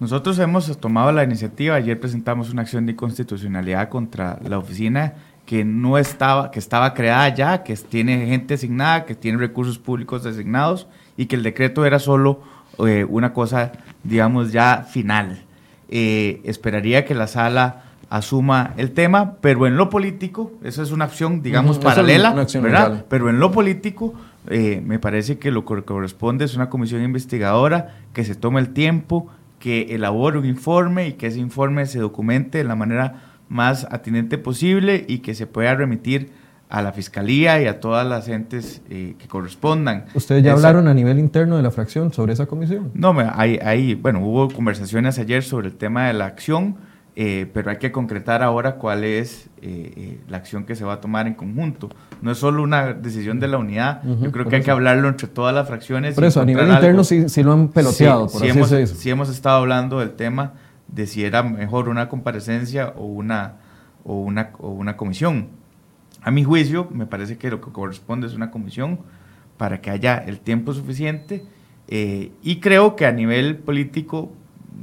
Nosotros hemos tomado la iniciativa, ayer presentamos una acción de inconstitucionalidad contra la oficina que no estaba, que estaba creada ya, que tiene gente asignada, que tiene recursos públicos designados y que el decreto era solo eh, una cosa, digamos, ya final. Eh, esperaría que la sala asuma el tema, pero en lo político, eso es una acción, digamos, paralela, una acción ¿verdad? legal. Pero en lo político, eh, me parece que lo que corresponde es una comisión investigadora que se tome el tiempo, que elabore un informe y que ese informe se documente de la manera más atinente posible y que se pueda remitir a la fiscalía y a todas las entes eh, que correspondan. ¿Ustedes ya Esa- hablaron a nivel interno de la fracción sobre esa comisión? No, hay, hay, bueno, hubo conversaciones ayer sobre el tema de la acción. eh, pero hay que concretar ahora cuál es eh, eh, la acción que se va a tomar en conjunto. No es solo una decisión de la unidad, yo creo que hay que hablarlo entre todas las fracciones. Por eso, a nivel interno sí, sí, lo han peloteado, sí, hemos, sí hemos estado hablando del tema de si era mejor una comparecencia o una, o una, o una comisión. A mi juicio, me parece que lo que corresponde es una comisión para que haya el tiempo suficiente y creo que a nivel político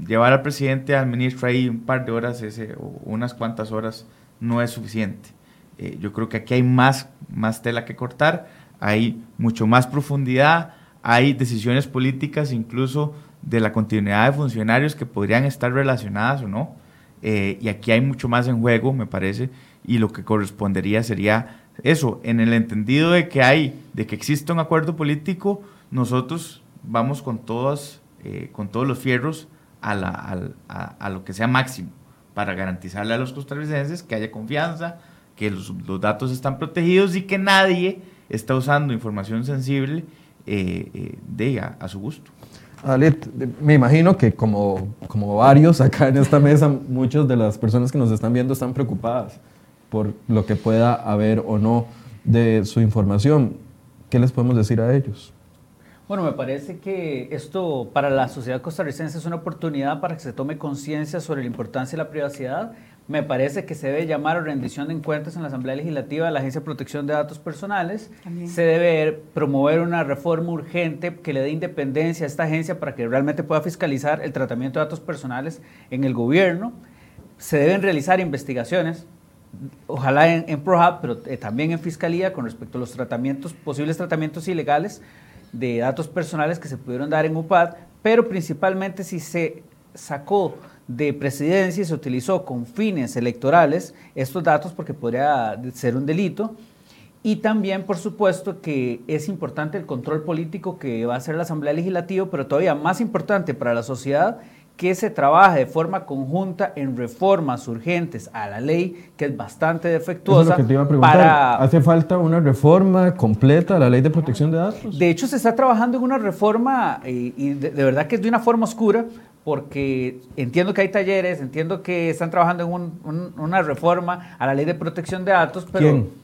llevar al presidente, al ministro ahí un par de horas, ese, o unas cuantas horas, no es suficiente. Eh, yo creo que aquí hay más, más tela que cortar, hay mucho más profundidad, hay decisiones políticas incluso de la continuidad de funcionarios que podrían estar relacionadas o no. Eh, y aquí hay mucho más en juego, me parece, y lo que correspondería sería eso, en el entendido de que hay, de que existe un acuerdo político, nosotros vamos con todas, eh, con todos los fierros a, la, a, lo que sea máximo para garantizarle a los costarricenses que haya confianza, que los, datos están protegidos y que nadie está usando información sensible eh, eh, de a su gusto. Alit, me imagino que como, como varios acá en esta mesa, muchas de las personas que nos están viendo están preocupadas por lo que pueda haber o no de su información. ¿Qué les podemos decir a ellos? Bueno, me parece que esto para la sociedad costarricense es una oportunidad para que se tome conciencia sobre la importancia de la privacidad. Me parece que se debe llamar a rendición de encuentros en la Asamblea Legislativa de la Agencia de Protección de Datos Personales. Se debe promover una reforma urgente que le dé independencia a esta agencia para que realmente pueda fiscalizar el tratamiento de datos personales en el gobierno. Se deben realizar investigaciones ojalá en, en ProHub, pero eh, también en Fiscalía con respecto a los tratamientos, posibles tratamientos ilegales de datos personales que se pudieron dar en UPAD, pero principalmente si se sacó de presidencia y se utilizó con fines electorales estos datos porque podría ser un delito. Y también, por supuesto, que es importante el control político que va a hacer la Asamblea Legislativa, pero todavía más importante para la sociedad que se trabaje de forma conjunta en reformas urgentes a la ley, que es bastante defectuosa. Para... ¿Hace falta una reforma completa a la ley de protección de datos? De hecho, se está trabajando en una reforma, eh, y de, verdad que es de una forma oscura, porque entiendo que hay talleres, entiendo que están trabajando en una reforma a la ley de protección de datos, pero... ¿Quién?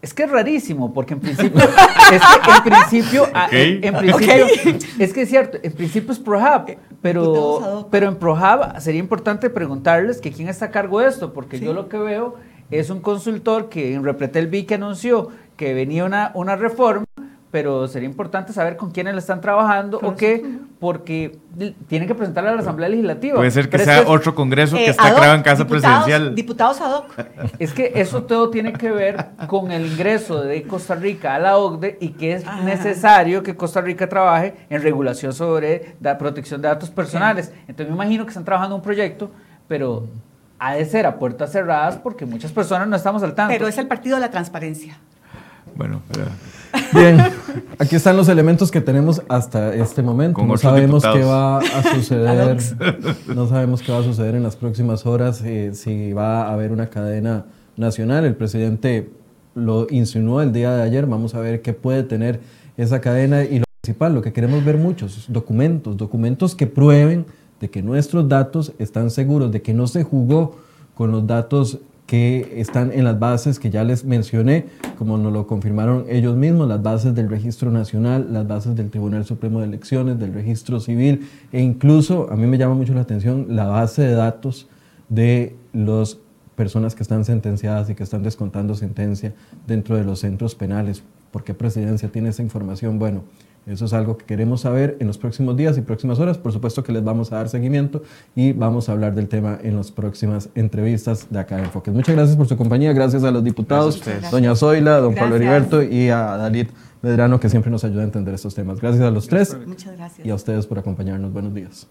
Es que es rarísimo, porque en principio, es que en principio, ah, en, principio es que es cierto, en principio es ProHub, pero, pero en ProHub sería importante preguntarles que quién está a cargo de esto, porque yo lo que veo es un consultor que en Repretel vi que anunció que venía una, una reforma pero sería importante saber con quiénes le están trabajando o qué, porque tienen que presentarle a la Asamblea Legislativa. Puede ser que sea otro congreso que eh, está creado en casa presidencial. Diputados ad hoc. Es que eso todo tiene que ver con el ingreso de Costa Rica a la OCDE y que es necesario que Costa Rica trabaje en regulación sobre la protección de datos personales. Entonces me imagino que están trabajando un proyecto, pero ha de ser a puertas cerradas porque muchas personas no estamos al tanto. Pero es el partido de la transparencia. Bueno, bien, aquí están los elementos que tenemos hasta este momento. No sabemos qué va a suceder. no sabemos qué va a suceder en las próximas horas, eh, si va a haber una cadena nacional. El presidente lo insinuó el día de ayer. Vamos a ver qué puede tener esa cadena y lo principal, lo que queremos ver muchos documentos, documentos que prueben de que nuestros datos están seguros, de que no se jugó con los datos que están en las bases que ya les mencioné, como nos lo confirmaron ellos mismos, las bases del Registro Nacional, las bases del Tribunal Supremo de Elecciones, del Registro Civil e incluso, a mí me llama mucho la atención, la base de datos de las personas que están sentenciadas y que están descontando sentencia dentro de los centros penales. ¿Por qué Presidencia tiene esa información? Bueno, eso es algo que queremos saber en los próximos días y próximas horas. Por supuesto que les vamos a dar seguimiento y vamos a hablar del tema en las próximas entrevistas de acá en Enfoques. Muchas gracias por su compañía. Gracias a los diputados, doña Zoila, don Pablo Heriberto y a Dalit Medrano, que siempre nos ayuda a entender estos temas. Gracias a los tres. Muchas gracias. Y a ustedes por acompañarnos. Buenos días.